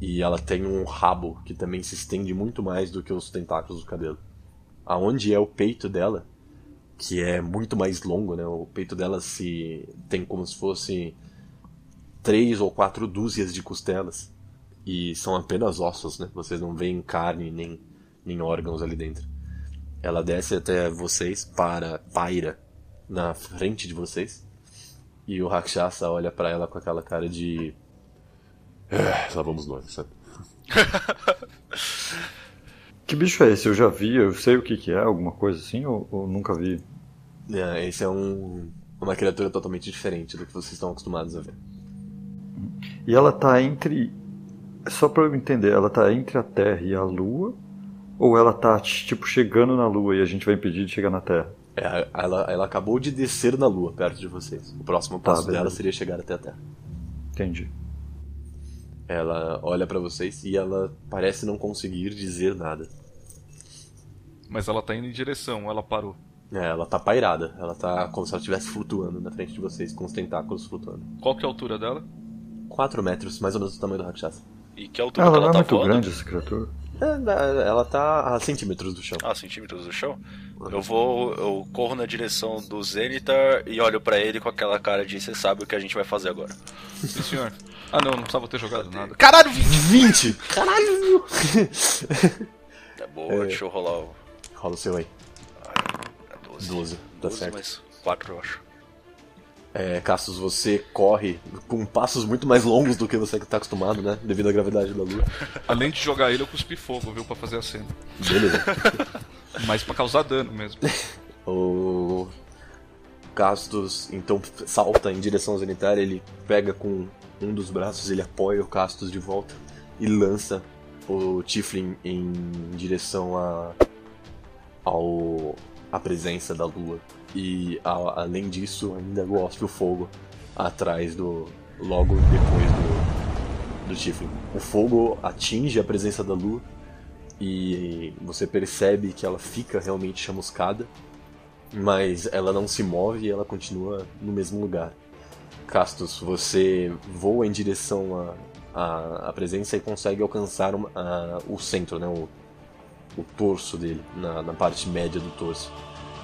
E ela tem um rabo que também se estende muito mais do que os tentáculos do cabelo. Aonde é o peito dela, que é muito mais longo, né? O peito dela se tem como se fosse três ou quatro dúzias de costelas e são apenas ossos, né? Vocês não veem carne nem nem órgãos ali dentro. Ela desce até vocês para paira na frente de vocês e o Rakshasa olha pra ela com aquela cara de
lá vamos nós, sabe?
Que bicho é esse? Eu já vi, eu sei o que, que é, alguma coisa assim, ou, ou nunca vi?
É, esse é um, uma criatura totalmente diferente do que vocês estão acostumados a ver.
E ela tá entre. Só pra eu entender, ela tá entre a Terra e a Lua? Ou ela tá, tipo, chegando na Lua e a gente vai impedir de chegar na Terra?
É, ela, ela acabou de descer na Lua, perto de vocês. O próximo
Tá,
passo dela
beleza.
seria chegar até a Terra.
Entendi.
Ela olha pra vocês e ela parece não conseguir dizer nada.
Mas ela tá indo em direção, ela parou.
É, ela tá pairada. Ela tá como se ela estivesse flutuando na frente de vocês, com os tentáculos flutuando.
Qual que é a altura dela?
4 metros, mais ou menos do tamanho do Rakshasa.
E que altura
Ela
que
não
ela
é
tá
muito
voando?
grande essa criatura.
É, ela tá a centímetros do chão.
Ah, centímetros do chão? Eu vou. Eu corro na direção do Zenitar e olho pra ele com aquela cara de você sabe o que a gente vai fazer agora.
Sim, senhor. Ah, não, não precisava ter jogado nada.
Caralho, 20! Caralho!
É boa,
É.
deixa eu rolar o.
Rola o seu aí.
É 12.
12, tá certo.
mas 4 eu acho.
É, Cassius, você corre com passos muito mais longos do que você tá acostumado, né? Devido à gravidade da lua.
Além de jogar ele, eu cuspi fogo, viu, pra fazer a cena.
Beleza.
Mas pra causar dano mesmo.
O Castus então salta em direção ao Zenitar, ele pega com um dos braços, ele apoia o Castus de volta e lança o Tiflin em direção a ao a presença da lua. E a- além disso, ainda gospe o fogo atrás do logo depois do do Tiflin. O fogo atinge a presença da lua e você percebe que ela fica realmente chamuscada mas ela não se move e ela continua no mesmo lugar. Castus, você voa em direção à à- à presença e consegue alcançar uma- a- o centro, né, o, o torso dele, na, na parte média do torso.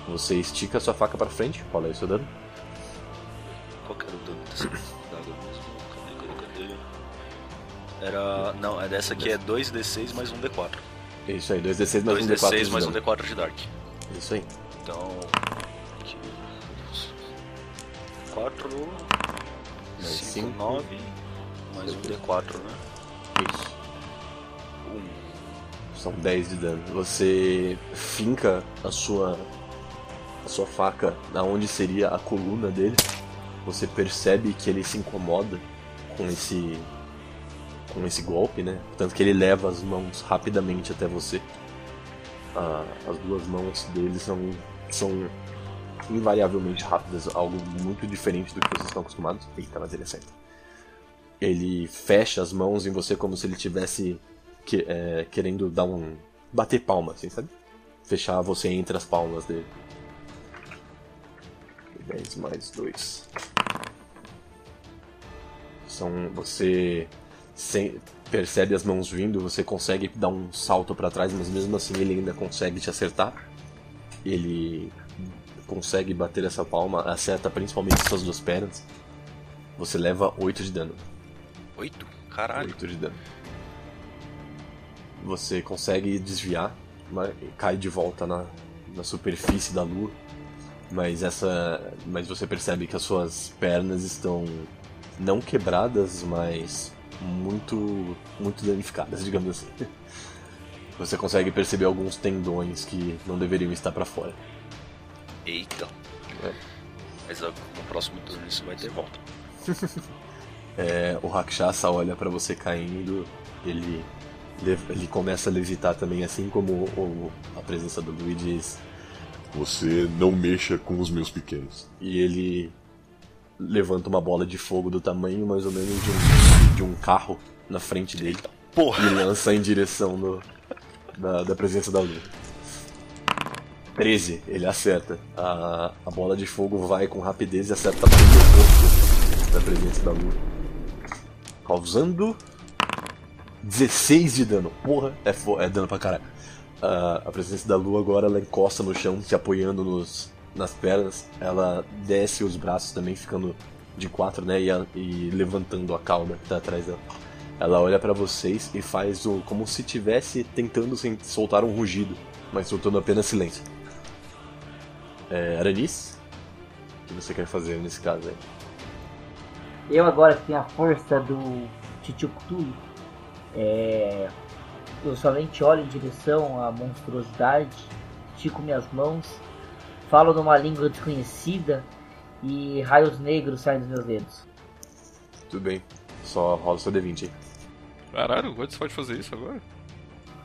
Você estica sua faca para frente, qual é o seu dano?
Qual que era o dano desse dado mesmo? Cadê, cadê, cadê? Era. Não, é dessa aqui é 2d6 mais um d4.
É Isso aí, 2d6 mais um d4
2d6
de
mais um
dano.
d4 de Dark.
Isso aí.
Então. Aqui. 4.
Mais
5,
cinco.
9. Mais um d4, né?
Isso.
1.
São 10 de dano. Você finca a sua a sua faca na onde seria a coluna dele. Você percebe que ele se incomoda com esse com esse golpe, né? Tanto que ele leva as mãos rapidamente até você. Ah, as duas mãos dele são são invariavelmente rápidas, algo muito diferente do que vocês estão acostumados. Eita, mas ele acerta. Ele fecha as mãos em você como se ele tivesse que- é, querendo dar um. bater palma, assim, sabe? Fechar você entre as palmas dele. 10 mais 2. São. Você sem- percebe as mãos vindo, você consegue dar um salto pra trás, mas mesmo assim ele ainda consegue te acertar. Ele consegue bater essa palma, acerta principalmente suas duas pernas. Você leva 8 de dano.
8? Caralho.
8 de dano. Você consegue desviar, mas cai de volta na, na superfície da lua. Mas essa. Mas você percebe que as suas pernas estão não quebradas, mas muito. muito danificadas, digamos assim. Você consegue perceber alguns tendões que não deveriam estar pra fora.
Eita.
É.
Mas no próximo turno isso vai ter volta.
É, o Rakshasa olha pra você caindo, ele, ele começa a levitar também, assim como o- a presença do Luigi diz.
Você não mexa com os meus pequenos.
E ele levanta uma bola de fogo do tamanho mais ou menos de um, de um carro na frente dele
Porra!
e lança em direção do, da, da presença da lua. 13, ele acerta. A, a bola de fogo vai com rapidez e acerta no corpo da presença da lua. Causando 16 de dano. Porra, é, é dano pra caralho. A, a presença da lua agora ela encosta no chão, se apoiando nos, nas pernas. Ela desce os braços também, ficando de quatro, né? E, a- e levantando a cauda que tá atrás dela. Ela olha pra vocês e faz o como se tivesse tentando soltar um rugido, mas soltando apenas silêncio. É, Aranis? O que você quer fazer nesse caso aí?
Eu agora que tenho a força do Titio Cthulhu. É, eu somente olho em direção à monstruosidade, estico minhas mãos, falo numa língua desconhecida e raios negros saem dos meus dedos.
Tudo bem. Só rola o seu D20 aí.
Caralho, você pode fazer isso agora?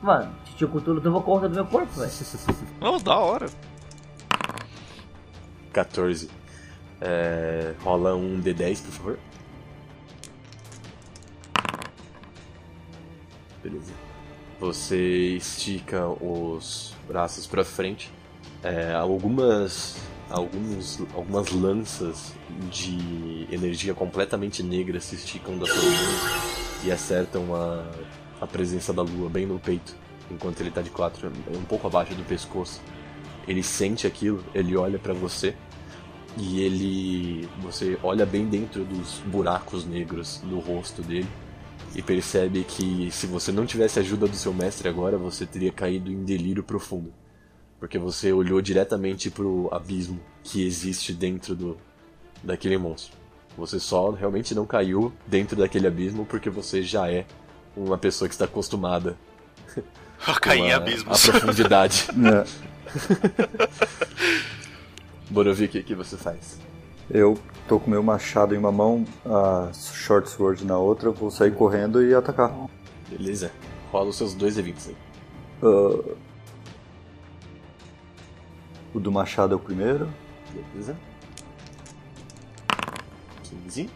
Mano, Titio Cthulhu tomou conta do meu corpo, velho.
Não, da hora.
14. É, rola um D10, por favor. Beleza. Você estica os braços para frente. É, algumas, alguns, algumas lanças de energia completamente negra se esticam das suas mãos e acertam a, a presença da lua bem no peito, enquanto ele tá de quatro, um pouco abaixo do pescoço. Ele sente aquilo, ele olha para você e ele você olha bem dentro dos buracos negros no rosto dele e percebe que se você não tivesse a ajuda do seu mestre agora, você teria caído em delírio profundo. Porque você olhou diretamente pro abismo que existe dentro do daquele monstro. Você só realmente não caiu dentro daquele abismo porque você já é uma pessoa que está acostumada
Eu caí em
a-
abismos.
a profundidade.
É,
Borovik, o que você faz?
Eu tô com meu machado em uma mão, a short sword na outra, vou sair correndo e atacar.
Beleza. Rola os seus dois eventos aí.
Ah, o do machado é o primeiro,
Beleza. 15.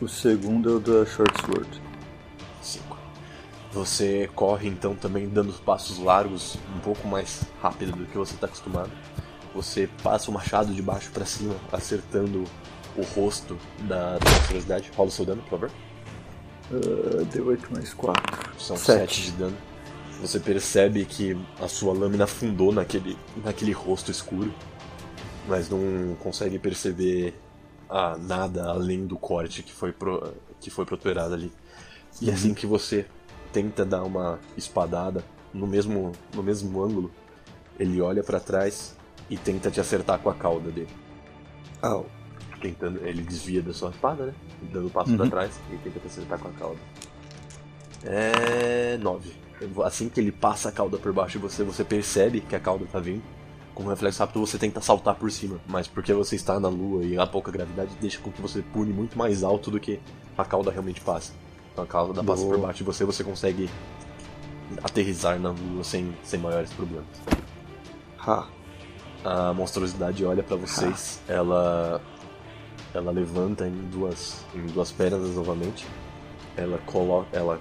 o segundo é o da short sword.
5. Você corre então também dando passos largos, um pouco mais rápido do que você está acostumado. Você passa o machado de baixo para cima, acertando o rosto da da monstruosidade. Rola o seu dano, por favor.
Ah, D8 mais 4.
São
Sete.
7 de dano. Você percebe que a sua lâmina afundou naquele, naquele rosto escuro, mas não consegue perceber ah, nada além do corte que foi, pro, que foi protuberado ali. E assim que você tenta dar uma espadada no mesmo, no mesmo ângulo, ele olha pra trás e tenta te acertar com a cauda dele.
Au.
Tentando, ele desvia da sua espada, né? Dando passo
Uhum.
pra trás e tenta te acertar com a cauda. É. 9. Assim que ele passa a cauda por baixo de você, você percebe que a cauda tá vindo. Com um reflexo rápido você tenta saltar por cima, mas porque você está na lua e há pouca gravidade, deixa com que você pule muito mais alto do que a cauda realmente passa. Então a cauda passa por
Boa.
baixo de você você consegue aterrizar na lua sem, sem maiores problemas.
Ha.
A monstruosidade olha pra vocês, ela ela levanta em duas em duas pernas novamente. Ela coloca, ela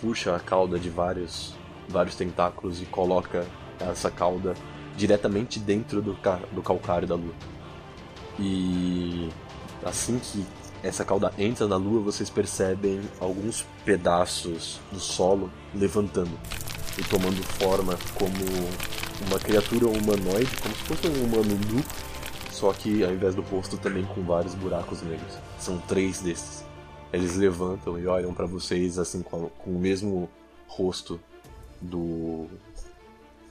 puxa a cauda de vários vários tentáculos e coloca essa cauda diretamente dentro do, ca- do calcário da lua. E assim que essa cauda entra na lua, vocês percebem alguns pedaços do solo levantando e tomando forma como uma criatura humanoide, como se fosse um humano nu, só que ao invés do rosto também com vários buracos negros. São três desses. Eles levantam e olham pra vocês assim com, com o mesmo rosto do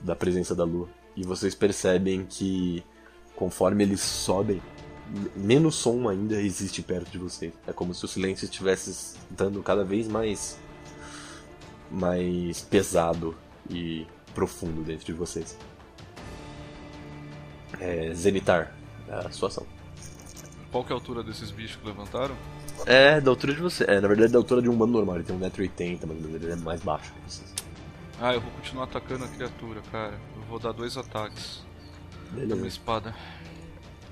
da presença da lua. E vocês percebem que conforme eles sobem, menos som ainda existe perto de vocês. É como se o silêncio estivesse dando cada vez mais mais pesado e profundo dentro de vocês. É, Zenitar, a sua ação.
Qual que é a altura desses bichos que levantaram?
É da altura de você. É, na verdade, da altura de um humano normal. Ele tem 1,80m, mas ele é mais baixo que vocês.
Ah, eu vou continuar atacando a criatura, cara. Eu vou dar dois ataques da minha
Beleza.
espada.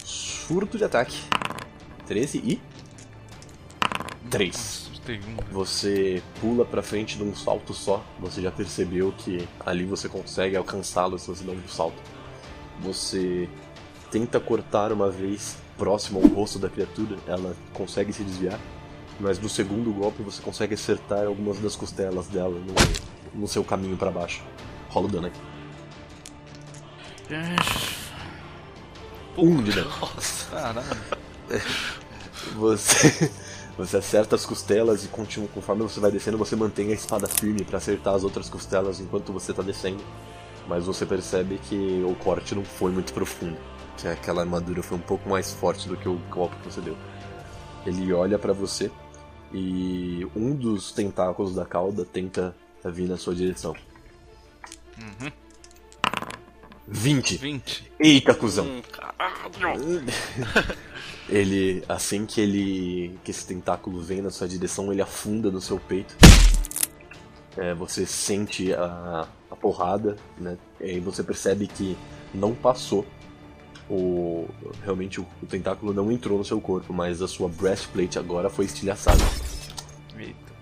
Surto de ataque. 13 e. 3.
Nossa, tem um. velho.
Você pula pra frente de um salto só. Você já percebeu que ali você consegue alcançá-lo se você dá um salto. Você tenta cortar uma vez próximo ao rosto da criatura, ela consegue se desviar. Mas no segundo golpe você consegue acertar algumas das costelas dela no, no seu caminho pra baixo. Rola o dano aí. Um de dano.
Caralho.
Você, você acerta as costelas e continua, conforme você vai descendo, você mantém a espada firme pra acertar as outras costelas enquanto você tá descendo. Mas você percebe que o corte não foi muito profundo. Que aquela armadura foi um pouco mais forte do que o golpe que você deu. Ele olha pra você e um dos tentáculos da cauda tenta vir na sua direção.
Uhum.
20.
20.
Eita, cuzão.
Hum, caralho.
Ele, assim que ele, que esse tentáculo vem na sua direção, ele afunda no seu peito. É, você sente a, a porrada, né? E aí você percebe que não passou. O, realmente o, o tentáculo não entrou no seu corpo, mas a sua breastplate agora foi estilhaçada.
Eita.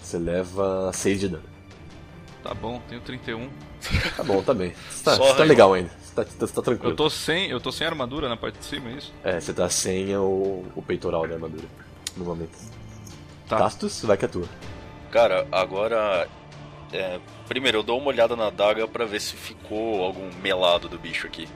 Você leva 6 de dano.
Tá bom, tenho 31.
Tá bom, tá bem. Você tá, você tá legal ainda. Você tá, você tá tranquilo.
Eu tô sem, eu tô sem armadura na parte de cima, é isso?
É, você tá sem o, o peitoral da armadura no momento.
Tá.
Tastus, vai que é tua.
Cara, agora. é, primeiro, eu dou uma olhada na daga pra ver se ficou algum melado do bicho aqui.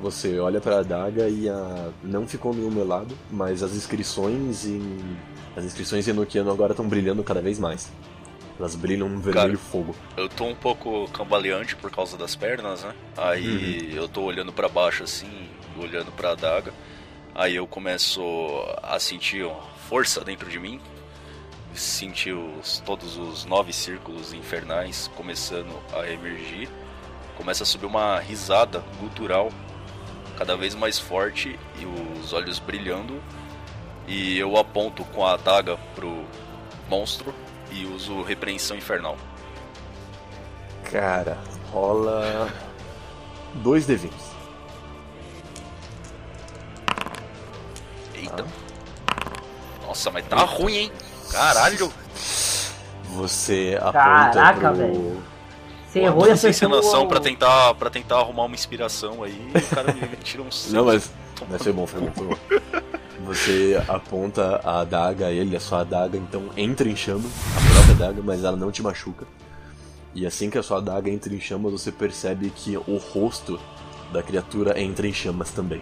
Você olha pra adaga e a... não ficou nenhum melado, mas as inscrições em. As inscrições em Enochiano agora estão brilhando cada vez mais. Elas brilham um vermelho fogo.
Eu tô um pouco cambaleante por causa das pernas, né? Aí eu tô olhando pra baixo assim, olhando pra adaga. Aí eu começo a sentir força dentro de mim. Sentir os, todos os nove círculos infernais começando a emergir. Começa a subir uma risada gutural cada vez mais forte e os olhos brilhando. E eu aponto com a adaga pro monstro e uso repreensão infernal.
Cara, rola. 2 D20.
Eita. Nossa, mas tá ruim, hein? Caralho.
Você aponta
Caraca,
pro.
velho. Você
Pô,
errou e
tô sem
acertou.
noção
o-
pra tentar, pra tentar arrumar uma inspiração aí. E o cara me tira um
Não, mas. Mas foi bom, foi bom, foi bom. Você aponta a adaga a ele, a sua adaga então entra em chama, a própria adaga, mas ela não te machuca. E assim que a sua adaga entra em chamas, você percebe que o rosto da criatura entra em chamas também.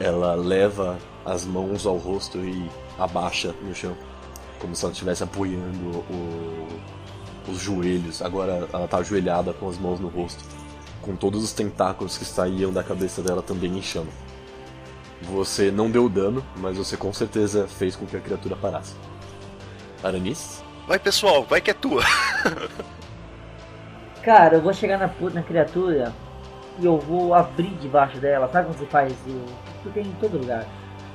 Ela leva as mãos ao rosto e abaixa no chão, como se ela estivesse apoiando o- os joelhos. Agora ela tá ajoelhada com as mãos no rosto, com todos os tentáculos que saíam da cabeça dela também em chama. Você não deu dano, mas você com certeza fez com que a criatura parasse. Aranis?
Vai pessoal, vai que é tua.
Cara, eu vou chegar na, na criatura e eu vou abrir debaixo dela. Sabe quando você faz o. Isso tem em todo lugar.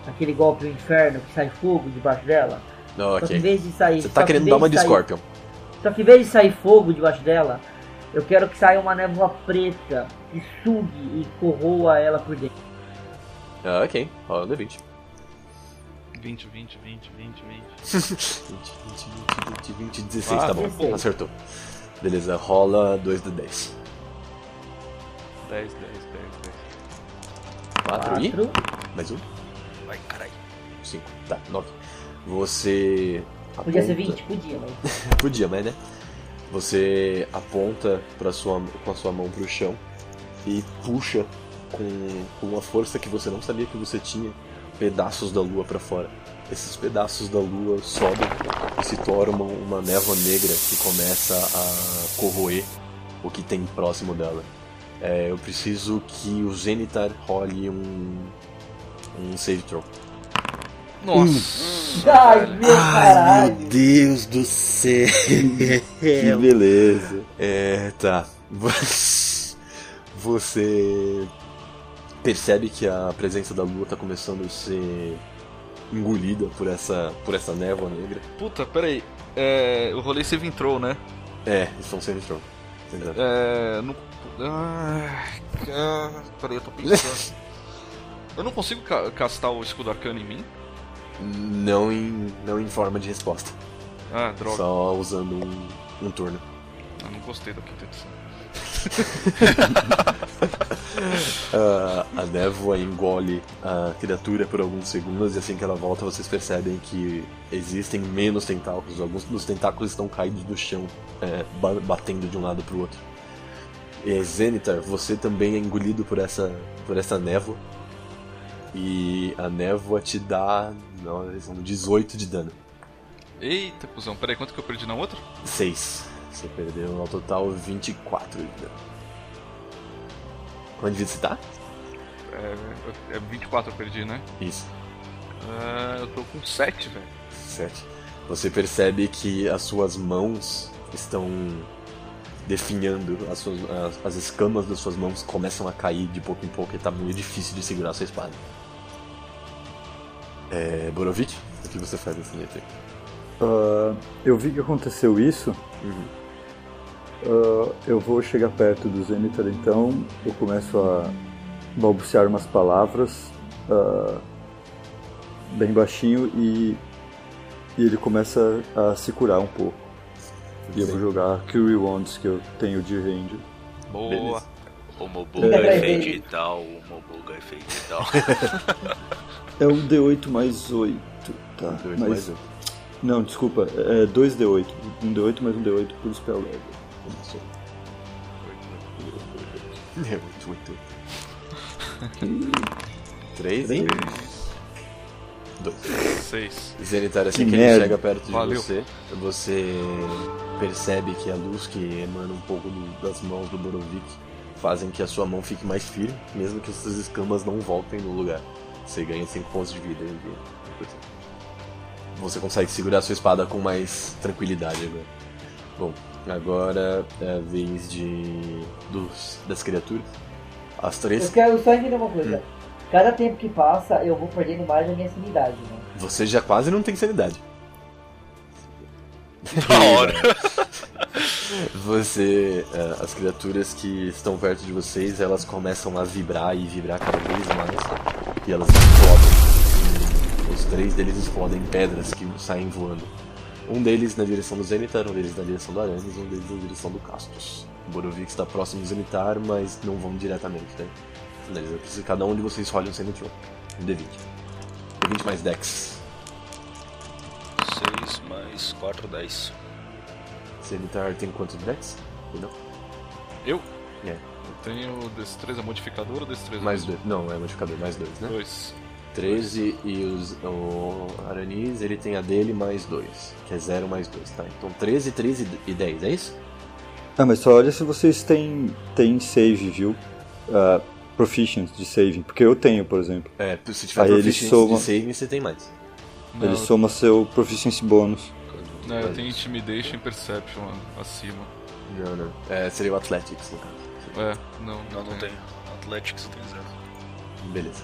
Aquele golpe do inferno que sai fogo debaixo dela.
Não,
Só que em vez de sair.
Você tá
que
querendo dar uma
de sair-
Scorpion.
Só que em vez de sair fogo debaixo dela, eu quero que saia uma névoa preta e sugue e corroa ela por dentro.
Ah, ok. Rola um D20.
20, 20, 20, 20, 20.
20, 20, 20, 20, 20, 16,
Ah,
tá bom.
16.
Acertou. Beleza, rola 2 d 10.
10, 10, 10, 10.
4 e?
Quatro.
Mais um?
Vai, caralho.
5. Tá, 9. Você.
Podia ser
aponta-
20? Podia, mas.
Podia, mas né? Você aponta pra sua, com a sua mão pro chão e puxa com, com uma força que você não sabia que você tinha pedaços da lua pra fora. Esses pedaços da lua sobem e se tornam uma névoa negra que começa a corroer o que tem próximo dela. É, eu preciso que o Zenitar role um, um save throw.
Nossa!
Ai, meu caralho!
Deus do céu! que beleza! É, tá. Você percebe que a presença da lua tá começando a ser engolida por essa, por essa névoa negra.
Puta, peraí. É, eu rolei save throw, né?
É, eles estão sendo. Exato.
É. Não. Ah, ah, peraí, eu tô pensando. eu não consigo ca castar o escudo arcano em mim?
Não, em, não em forma de resposta.
Ah, droga.
Só usando um, um turno.
Eu não gostei da quinta edição.
Ah, a névoa engole a criatura por alguns segundos e assim que ela volta vocês percebem que existem menos tentáculos. Alguns dos tentáculos estão caídos no chão, é, ba- batendo de um lado para o outro. E Zenitar, você também é engolido por essa, por essa névoa. E a névoa te dá não, são 18 de dano.
Eita, cuzão, peraí, quanto que eu perdi na outra?
6. Você perdeu ao total 24 de dano. Quanto de vida você tá?
É, é 24 eu perdi, né?
Isso.
É, eu tô com 7, velho.
Sete. Você percebe que as suas mãos estão definhando, as, suas, as, as escamas das suas mãos começam a cair de pouco em pouco e tá meio difícil de segurar a sua espada. É, Borovik, o que você faz nesse momento aí?
Ah, eu vi que aconteceu isso. Ah, eu vou chegar perto do Zenitar então. Eu começo a balbuciar umas palavras ah, bem baixinho e, e ele começa a se curar um pouco. E eu vou jogar Curie Wands que eu tenho de range.
Boa.
Beleza.
O Mobuga
É.
é feito e tal, o Mobuga é feito e tal.
É um D8 mais 8. Tá,
Dois
mas-
mais um.
Não, desculpa, é 2D8. Um D8 mais um D8 por spell level.
É muito, muito. Três e dois.
Seis.
Zenitar, assim
Que
que, ele chega perto de
Valeu.
você, você percebe que a luz que emana um pouco do- das mãos do Borovik fazem que a sua mão fique mais firme, mesmo que as suas escamas não voltem no lugar. Você ganha 5 pontos de vida. e- Você consegue segurar a sua espada com mais tranquilidade agora. Bom, agora é a vez de dos, das criaturas. As
Eu
três.
quero só entender uma coisa. Cada tempo que passa, eu vou perdendo mais a minha sanidade, né?
Você já quase não tem sanidade.
Da hora.
Você, eh, as criaturas que estão perto de vocês, elas começam a vibrar e vibrar cada vez mais. E elas explodem. E os três deles explodem em pedras que saem voando. Um deles na direção do Zenitar, um deles na direção do Aramis, um deles na direção do Castos. Borovik está próximo do Zenitar, mas não vão diretamente, né? Beleza, eu preciso que cada um de vocês role um Roll. Um D20. D20 mais Dex.
6 mais 4, 10.
Zenitar tem quantos Dex? Não?
Eu?
É.
Eu tenho destreza modificador ou destreza?
Mais dois. Não, é modificador, mais dois, né?
Dois.
13 e os, o Aranis, ele tem a dele mais 2, que é 0 mais 2, tá? Então 13, 13 e 10, é isso?
Ah, mas só olha se vocês têm, têm save, viu? Ah, proficient de saving. Porque eu tenho, por exemplo.
É, se tiver
Aí ele
proficiência
soma.
de saving, você tem mais.
Não,
Ele soma seu proficiency bônus.
não, eu tenho Intimidation e Perception acima.
Não, não. É, seria o Athletics, no caso.
É, não.
Não, não tem. Athletics tem zero.
Beleza.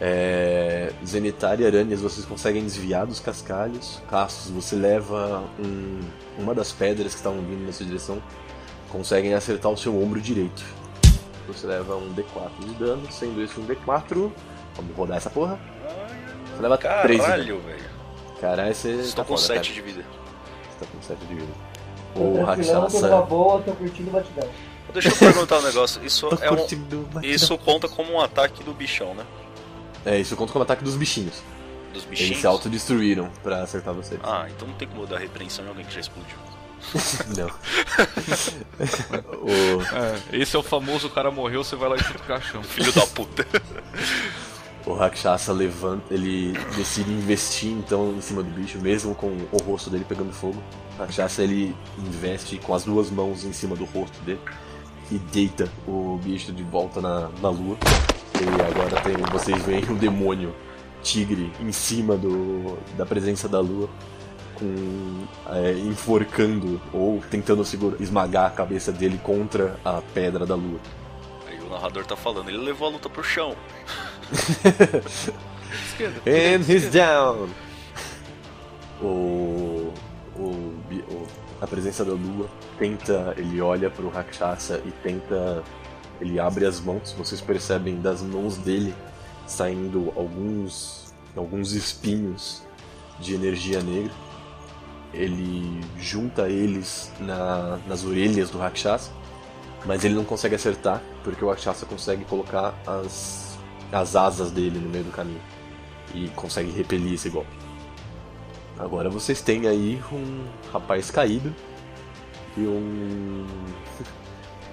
É, Zenitar e Aranhas, vocês conseguem desviar dos cascalhos. Castos, você leva um- uma das pedras que estavam vindo na sua direção, conseguem acertar o seu ombro direito. Você leva um D4 de dano, sendo esse um D4. Vamos rodar essa porra. Você leva 3 de dano.
Caralho, velho.
Caralho, você
Estou
tá
com
foda,
7
cara.
de vida.
Você tá com 7 de vida.
Tô
O
tranquilão, tô numa
Rakshasa.
boa, tô curtindo o batidão.
Deixa eu perguntar um negócio. Isso, é um, isso conta como um ataque do bichão, né?
É, isso conta como ataque dos bichinhos.
Dos
Eles
bichinhos.
se autodestruíram pra acertar vocês.
Ah, então não tem como dar repreensão em alguém que já explodiu.
Não. o...
É, esse é o famoso o cara morreu, você vai lá e chuta o caixão.
Filho da puta.
O Rakshasa levanta, ele decide investir então em cima do bicho, mesmo com o rosto dele pegando fogo. O Rakshasa ele investe com as duas mãos em cima do rosto dele e deita o bicho de volta na, na lua. E agora tem, vocês veem um demônio tigre em cima do, da presença da lua, com é, enforcando ou tentando segurar, esmagar a cabeça dele contra a pedra da lua.
Aí o narrador tá falando, ele levou a luta pro chão.
Esquerda.
And he's down! O, o, o- a presença da lua tenta, ele olha pro Rakshasa e tenta, ele abre as mãos, vocês percebem das mãos dele saindo alguns, alguns espinhos de energia negra. Ele junta eles na- nas orelhas do Rakshasa, mas ele não consegue acertar, porque o Rakshasa consegue colocar as, as asas dele no meio do caminho e consegue repelir esse golpe. Agora vocês têm aí um rapaz caído e um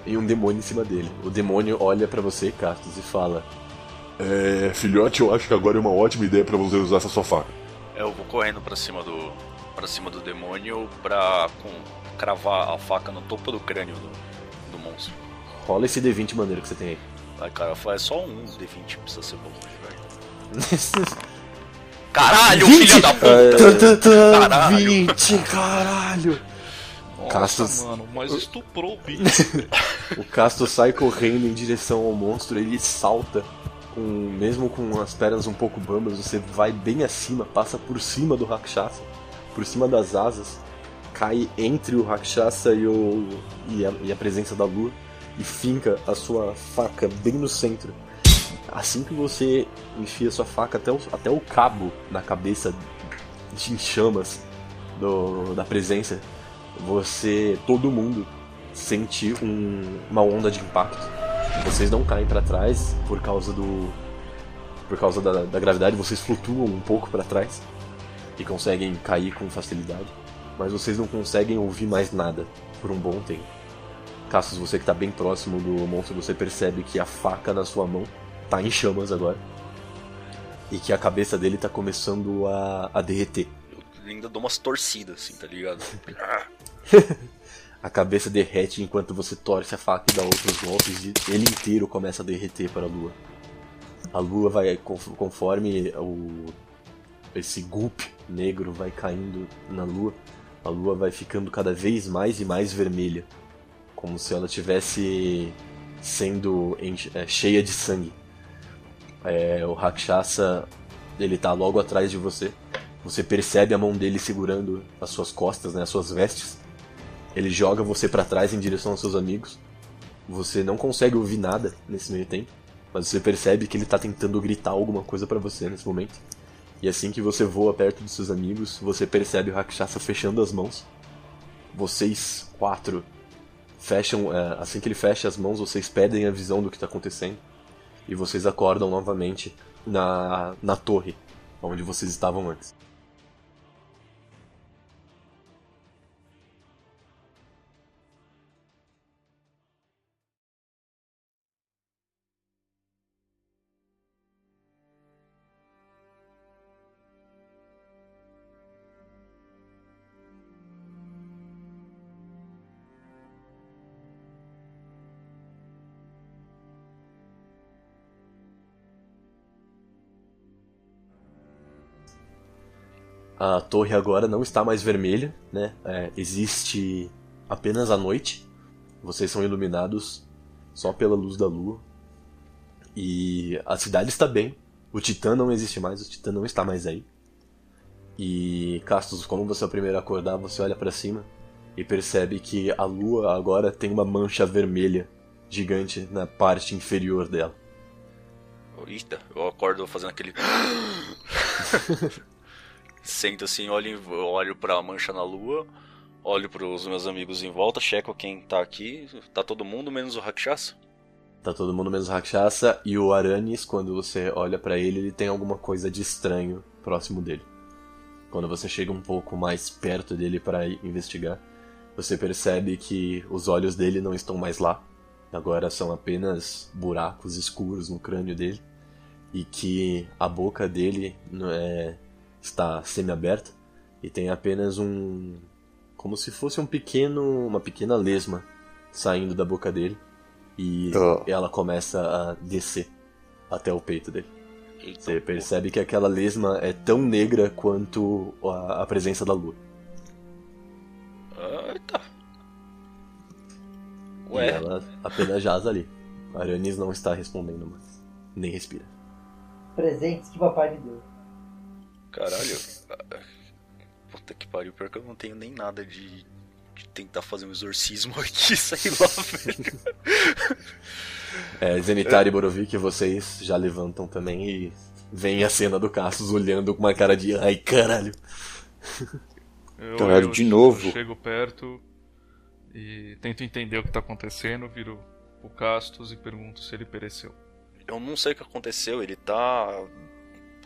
e um demônio em cima dele. O demônio olha pra você, Castos, e fala:
É, filhote, eu acho que agora é uma ótima ideia pra você usar essa sua faca.
Eu vou correndo pra cima do. para cima do demônio pra com, cravar a faca no topo do crânio do, do monstro.
"Rola esse D20 maneiro que você tem aí."
Aí cara, faz só um D20, precisa ser bom, velho. Caralho,
20!
filho da puta!
Tã,
Caralho.
20, caralho!
Nossa, mano, mas estuprou o bicho.
O Casto sai correndo em direção ao monstro, ele salta, com, mesmo com as pernas um pouco bambas, você vai bem acima, passa por cima do Rakshasa, por cima das asas, cai entre o Rakshasa e, o, e, a, e a presença da lua, e finca a sua faca bem no centro. Assim que você enfia sua faca até o, até o cabo na cabeça de chamas do, da presença, você, todo mundo, sente um- uma onda de impacto. Vocês não caem para trás por causa do por causa da, da gravidade, vocês flutuam um pouco para trás e conseguem cair com facilidade, mas vocês não conseguem ouvir mais nada por um bom tempo. Cassius, você que tá bem próximo do monstro, você percebe que a faca na sua mão tá em chamas agora. E que a cabeça dele tá começando a, a derreter.
Eu ainda dou umas torcidas, assim, tá ligado?
A cabeça derrete enquanto você torce a faca e dá outros golpes e ele inteiro começa a derreter para a lua. A lua vai, conf- conforme o, esse gulp negro vai caindo na lua, a lua vai ficando cada vez mais e mais vermelha. Como se ela tivesse sendo é, cheia de sangue. É, o Rakshasa, ele tá logo atrás de você. Você percebe a mão dele segurando as suas costas, né, as suas vestes. Ele joga você pra trás em direção aos seus amigos. Você não consegue ouvir nada nesse meio tempo, mas você percebe que ele tá tentando gritar alguma coisa pra você nesse momento. E assim que você voa perto dos seus amigos, você percebe o Rakshasa fechando as mãos. Vocês quatro fecham, é, assim que ele fecha as mãos, vocês perdem a visão do que tá acontecendo. E vocês acordam novamente na, na torre, onde vocês estavam antes. A torre agora não está mais vermelha, né? É, existe apenas a noite. Vocês são iluminados só pela luz da lua. E a cidade está bem. O Titã não existe mais, o Titã não está mais aí. E Castos, como você é o primeiro a acordar, você olha pra cima e percebe que a lua agora tem uma mancha vermelha gigante na parte inferior dela.
Eita, eu acordo fazendo aquele. Sento assim, olho, olho pra mancha na lua, olho pros meus amigos em volta, checo quem tá aqui. Tá todo mundo, menos o Rakshasa?
Tá todo mundo menos Rakshasa e o Aranis, quando você olha pra ele, ele tem alguma coisa de estranho próximo dele. Quando você chega um pouco mais perto dele para investigar, você percebe que os olhos dele não estão mais lá. Agora são apenas buracos escuros no crânio dele e que a boca dele é, está semi-aberta e tem apenas um como se fosse um pequeno uma pequena lesma saindo da boca dele e
Oh.
ela começa a descer até o peito dele.
Eita,
Você percebe que aquela lesma é tão negra quanto a, a presença da lua.
Eita.
E
Ué,
ela apenas jaz ali. Aranis não está respondendo mais. Nem respira.
Presentes que papai me deu.
Caralho. Puta que pariu, pior que eu não tenho nem nada de, de tentar fazer um exorcismo aqui, sei lá, velho.
É, Zenitar e Borovic, vocês já levantam também e veem a cena do Cassius olhando com uma cara de ai caralho.
Eu,
Caralho,
eu-
de novo.
eu chego perto e tento entender o que tá acontecendo, viro o Castos e pergunto se ele pereceu.
Eu não sei o que aconteceu, ele tá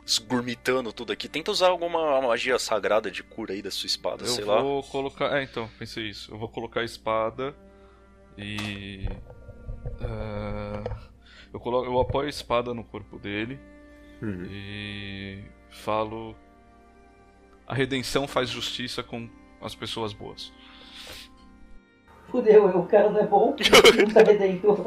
esgurmitando tudo aqui. Tenta usar alguma magia sagrada de cura aí da sua espada,
Eu
sei lá.
vou colocar. É, então, pensei isso. Eu vou colocar a espada e. ah, eu, coloco, eu apoio a espada no corpo dele
Uhum.
e falo. A redenção faz justiça com as pessoas boas.
Fudeu, o cara não é bom, não tá redentor.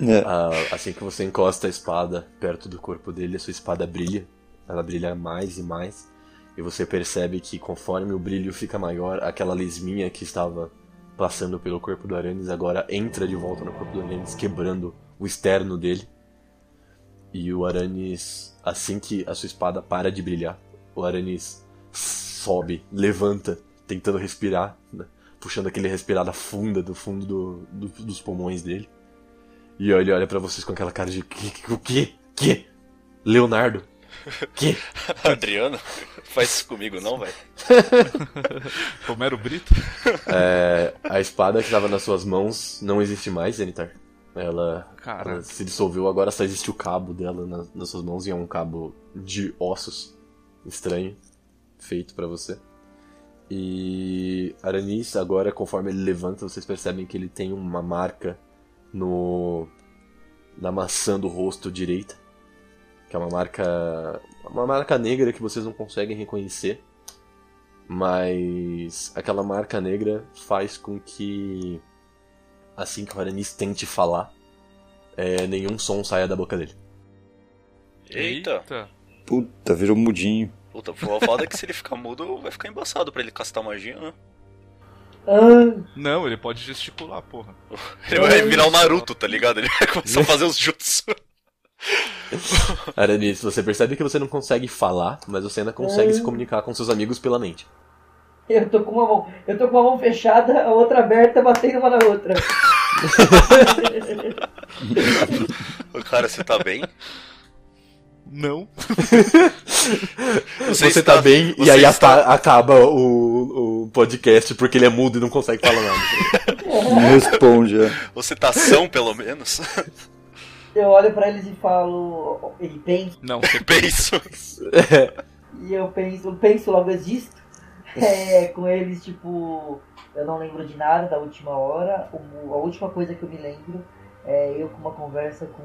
É,
Ah, assim que você encosta a espada perto do corpo dele, a sua espada brilha ela brilha mais e mais. E você percebe que conforme o brilho fica maior, aquela lesminha que estava passando pelo corpo do Aranis agora entra de volta no corpo do Aranis, quebrando o externo dele. E o Aranis, assim que a sua espada para de brilhar, o Aranis sobe, levanta, tentando respirar, né? puxando aquele respirada funda do fundo do, do, dos pulmões dele. E ele olha para vocês com aquela cara de o que? Que? Leonardo? Que?
Adriano? Faz isso comigo não, velho.
Romero Brito?
É, a espada que estava nas suas mãos não existe mais, Zenitar. Ela, ela se dissolveu, agora só existe o cabo dela na- nas suas mãos e é um cabo de ossos estranho, feito pra você. E Aranis, agora, conforme ele levanta, vocês percebem que ele tem uma marca no na maçã do rosto direita, que é uma marca uma marca negra que vocês não conseguem reconhecer, mas aquela marca negra faz com que assim que o Aranis tente falar, é, nenhum som saia da boca dele.
Eita.
Puta, virou mudinho.
Puta, o foda é que se ele ficar mudo, vai ficar embaçado pra ele castar magia, né?
Ah,
Não, ele pode gesticular, porra.
Ele vai virar o Naruto, tá ligado? Ele vai começar a fazer os jutsu.
Aranis, você percebe que você não consegue falar, mas você ainda consegue
Ah.
se comunicar com seus amigos pela mente.
eu tô com uma mão. Eu tô com uma mão fechada, a outra aberta, batendo uma na outra.
Ô, Cara, você tá bem?
Não.
Você,
está-
tá bem e
você
aí
está-
acaba o, o podcast porque ele é mudo e não consegue falar nada.
Não responde, é.
Você tá são, pelo menos?
Eu olho pra eles e falo. Ele pensa.
Não, você
Penso.
E eu penso, eu penso logo existo. É, com eles, tipo, eu não lembro de nada da última hora. A última coisa que eu me lembro é eu com uma conversa com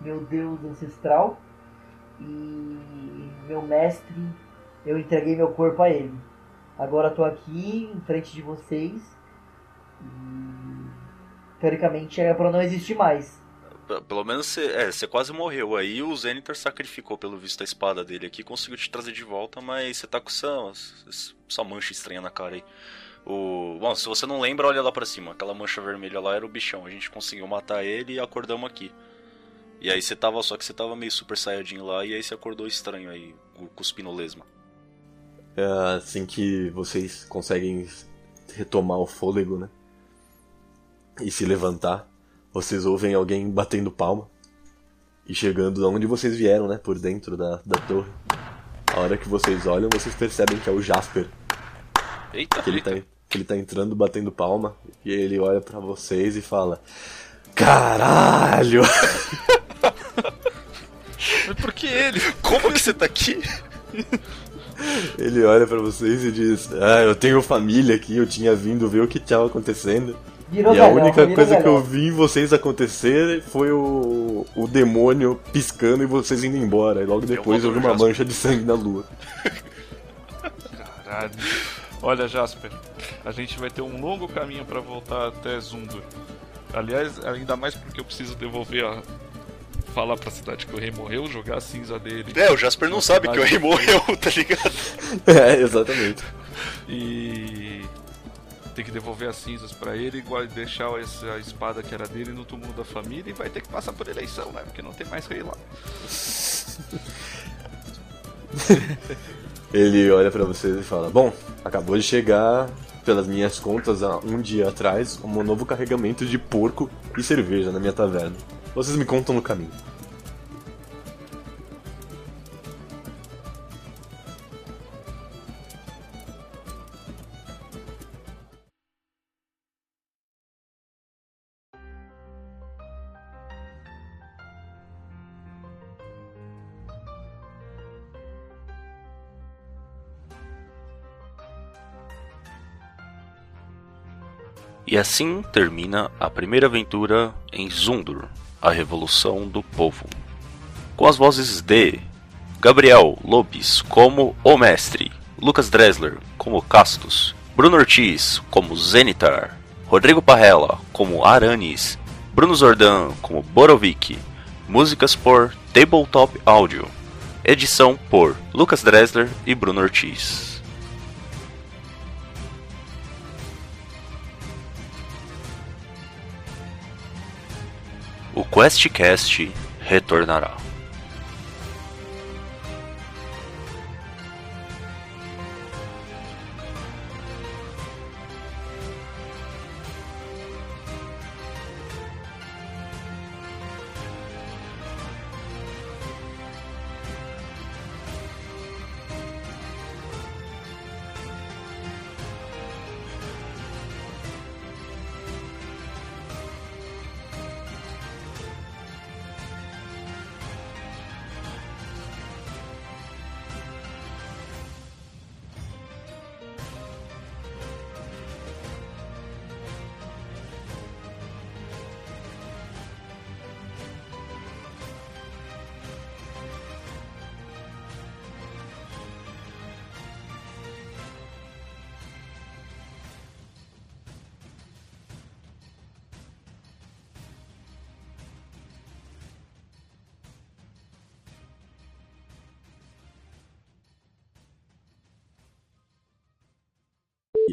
meu Deus ancestral e meu mestre, eu entreguei meu corpo a ele. Agora eu tô aqui em frente de vocês e teoricamente é pra não existir mais.
Pelo menos você, é, você quase morreu. Aí o Zenitor sacrificou, pelo visto, a espada dele aqui. Conseguiu te trazer de volta, mas você tá com essa, essa mancha estranha na cara aí. O... Bom, se você não lembra, olha lá pra cima. Aquela mancha vermelha lá era o bichão. A gente conseguiu matar ele e acordamos aqui. E aí você tava, só que você tava meio super saiyajin lá, e aí você acordou estranho aí, cu- cuspindo lesma.
É assim que vocês conseguem retomar o fôlego, né? E se levantar, vocês ouvem alguém batendo palma e chegando de onde vocês vieram, né? Por dentro da, da torre. A hora que vocês olham, vocês percebem que é o Jasper.
Eita,
Que ele tá,
eita.
que ele tá entrando batendo palma. E ele olha pra vocês e fala: Caralho!
Mas por que ele?
Como que você tá aqui?
Ele olha pra vocês e diz: Ah, eu tenho família aqui, eu tinha vindo ver o que tava acontecendo.
Virou
E a única coisa que eu vi em vocês acontecer foi o, o demônio piscando e vocês indo embora. E logo depois eu vi uma
Jasper.
mancha de sangue na lua.
Caralho. Olha, Jasper, a gente vai ter um longo caminho pra voltar até Zundur. Aliás, ainda mais porque eu preciso devolver a. Falar pra cidade que o rei morreu, jogar a cinza dele.
É, o Jasper não sabe que o rei morreu, tá ligado?
É, exatamente.
E. Tem que devolver as cinzas pra ele guarda- deixar essa espada que era dele no túmulo da família e vai ter que passar por eleição, né? Porque não tem mais rei lá.
Ele olha pra vocês e fala: Bom, acabou de chegar, pelas minhas contas, há um dia atrás, um novo carregamento de porco e cerveja na minha taverna. Vocês me contam no caminho.
E assim termina a primeira aventura em Zundur, a Revolução do Povo. Com as vozes de Gabriel Lopes como o Mestre, Lucas Dressler como Castus, Bruno Ortiz como Zenitar, Rodrigo Parrella como Aranis, Bruno Zordan como Borovic, músicas por Tabletop Audio, Edição por Lucas Dresler e Bruno Ortiz. O QuestCast retornará.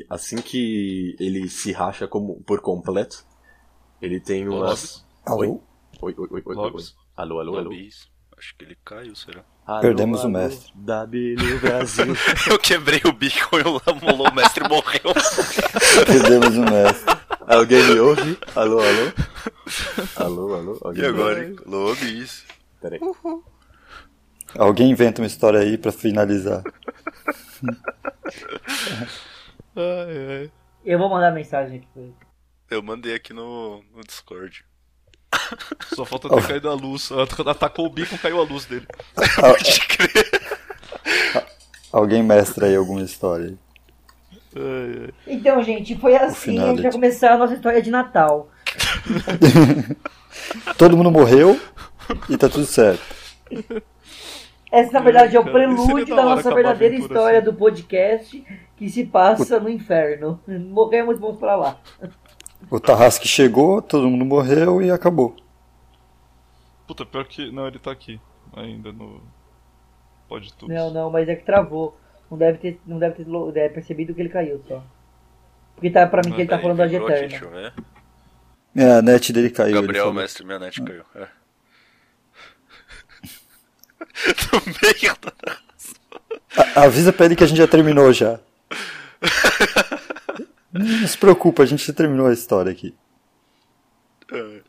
Assim que ele se racha como, por completo, ele tem umas.
Lobby?
Oi? Oi, oi, oi, oi, oi, oi.
Lobbies?
Alô, alô, alô.
Acho que ele caiu, será?
Alô,
Perdemos o
alô,
mestre.
W Brasil.
Eu quebrei o bico e o mestre morreu.
Perdemos o mestre.
Alguém me ouve? Alô, alô? Alô, alô? Alguém
E agora, hein? Lobbies.
Peraí.
Alguém inventa uma história aí pra finalizar.
Ai, ai.
Eu vou mandar mensagem aqui pra ele.
Eu mandei aqui no, no Discord.
Só falta ter caído a luz. Quando atacou o bico, caiu a luz dele.
Pode crer.
Alguém mestra aí alguma história aí.
Ai, ai.
Então, gente, foi assim. A gente
finality.
vai começar a nossa história de Natal.
Todo mundo morreu e tá tudo certo.
Essa, na verdade, é o prelúdio
da
nossa verdadeira história
assim.
do podcast que se passa no inferno. Morremos, vamos pra lá.
O Tarrasque chegou, todo mundo morreu e acabou.
Puta, pior que. Não, ele tá aqui. Ainda no. Pode tudo.
Não, não, mas é que travou. Não deve ter, não deve ter é, percebido que ele caiu só. Porque tá pra mim que ele tá falando da
aqui,
Eterna.
deixa eu ver.
É, a net dele caiu.
Gabriel, mestre, minha net caiu. É. no meio da...
A- avisa pra ele que a gente já terminou já. Não se preocupa, a gente já terminou a história aqui.
É.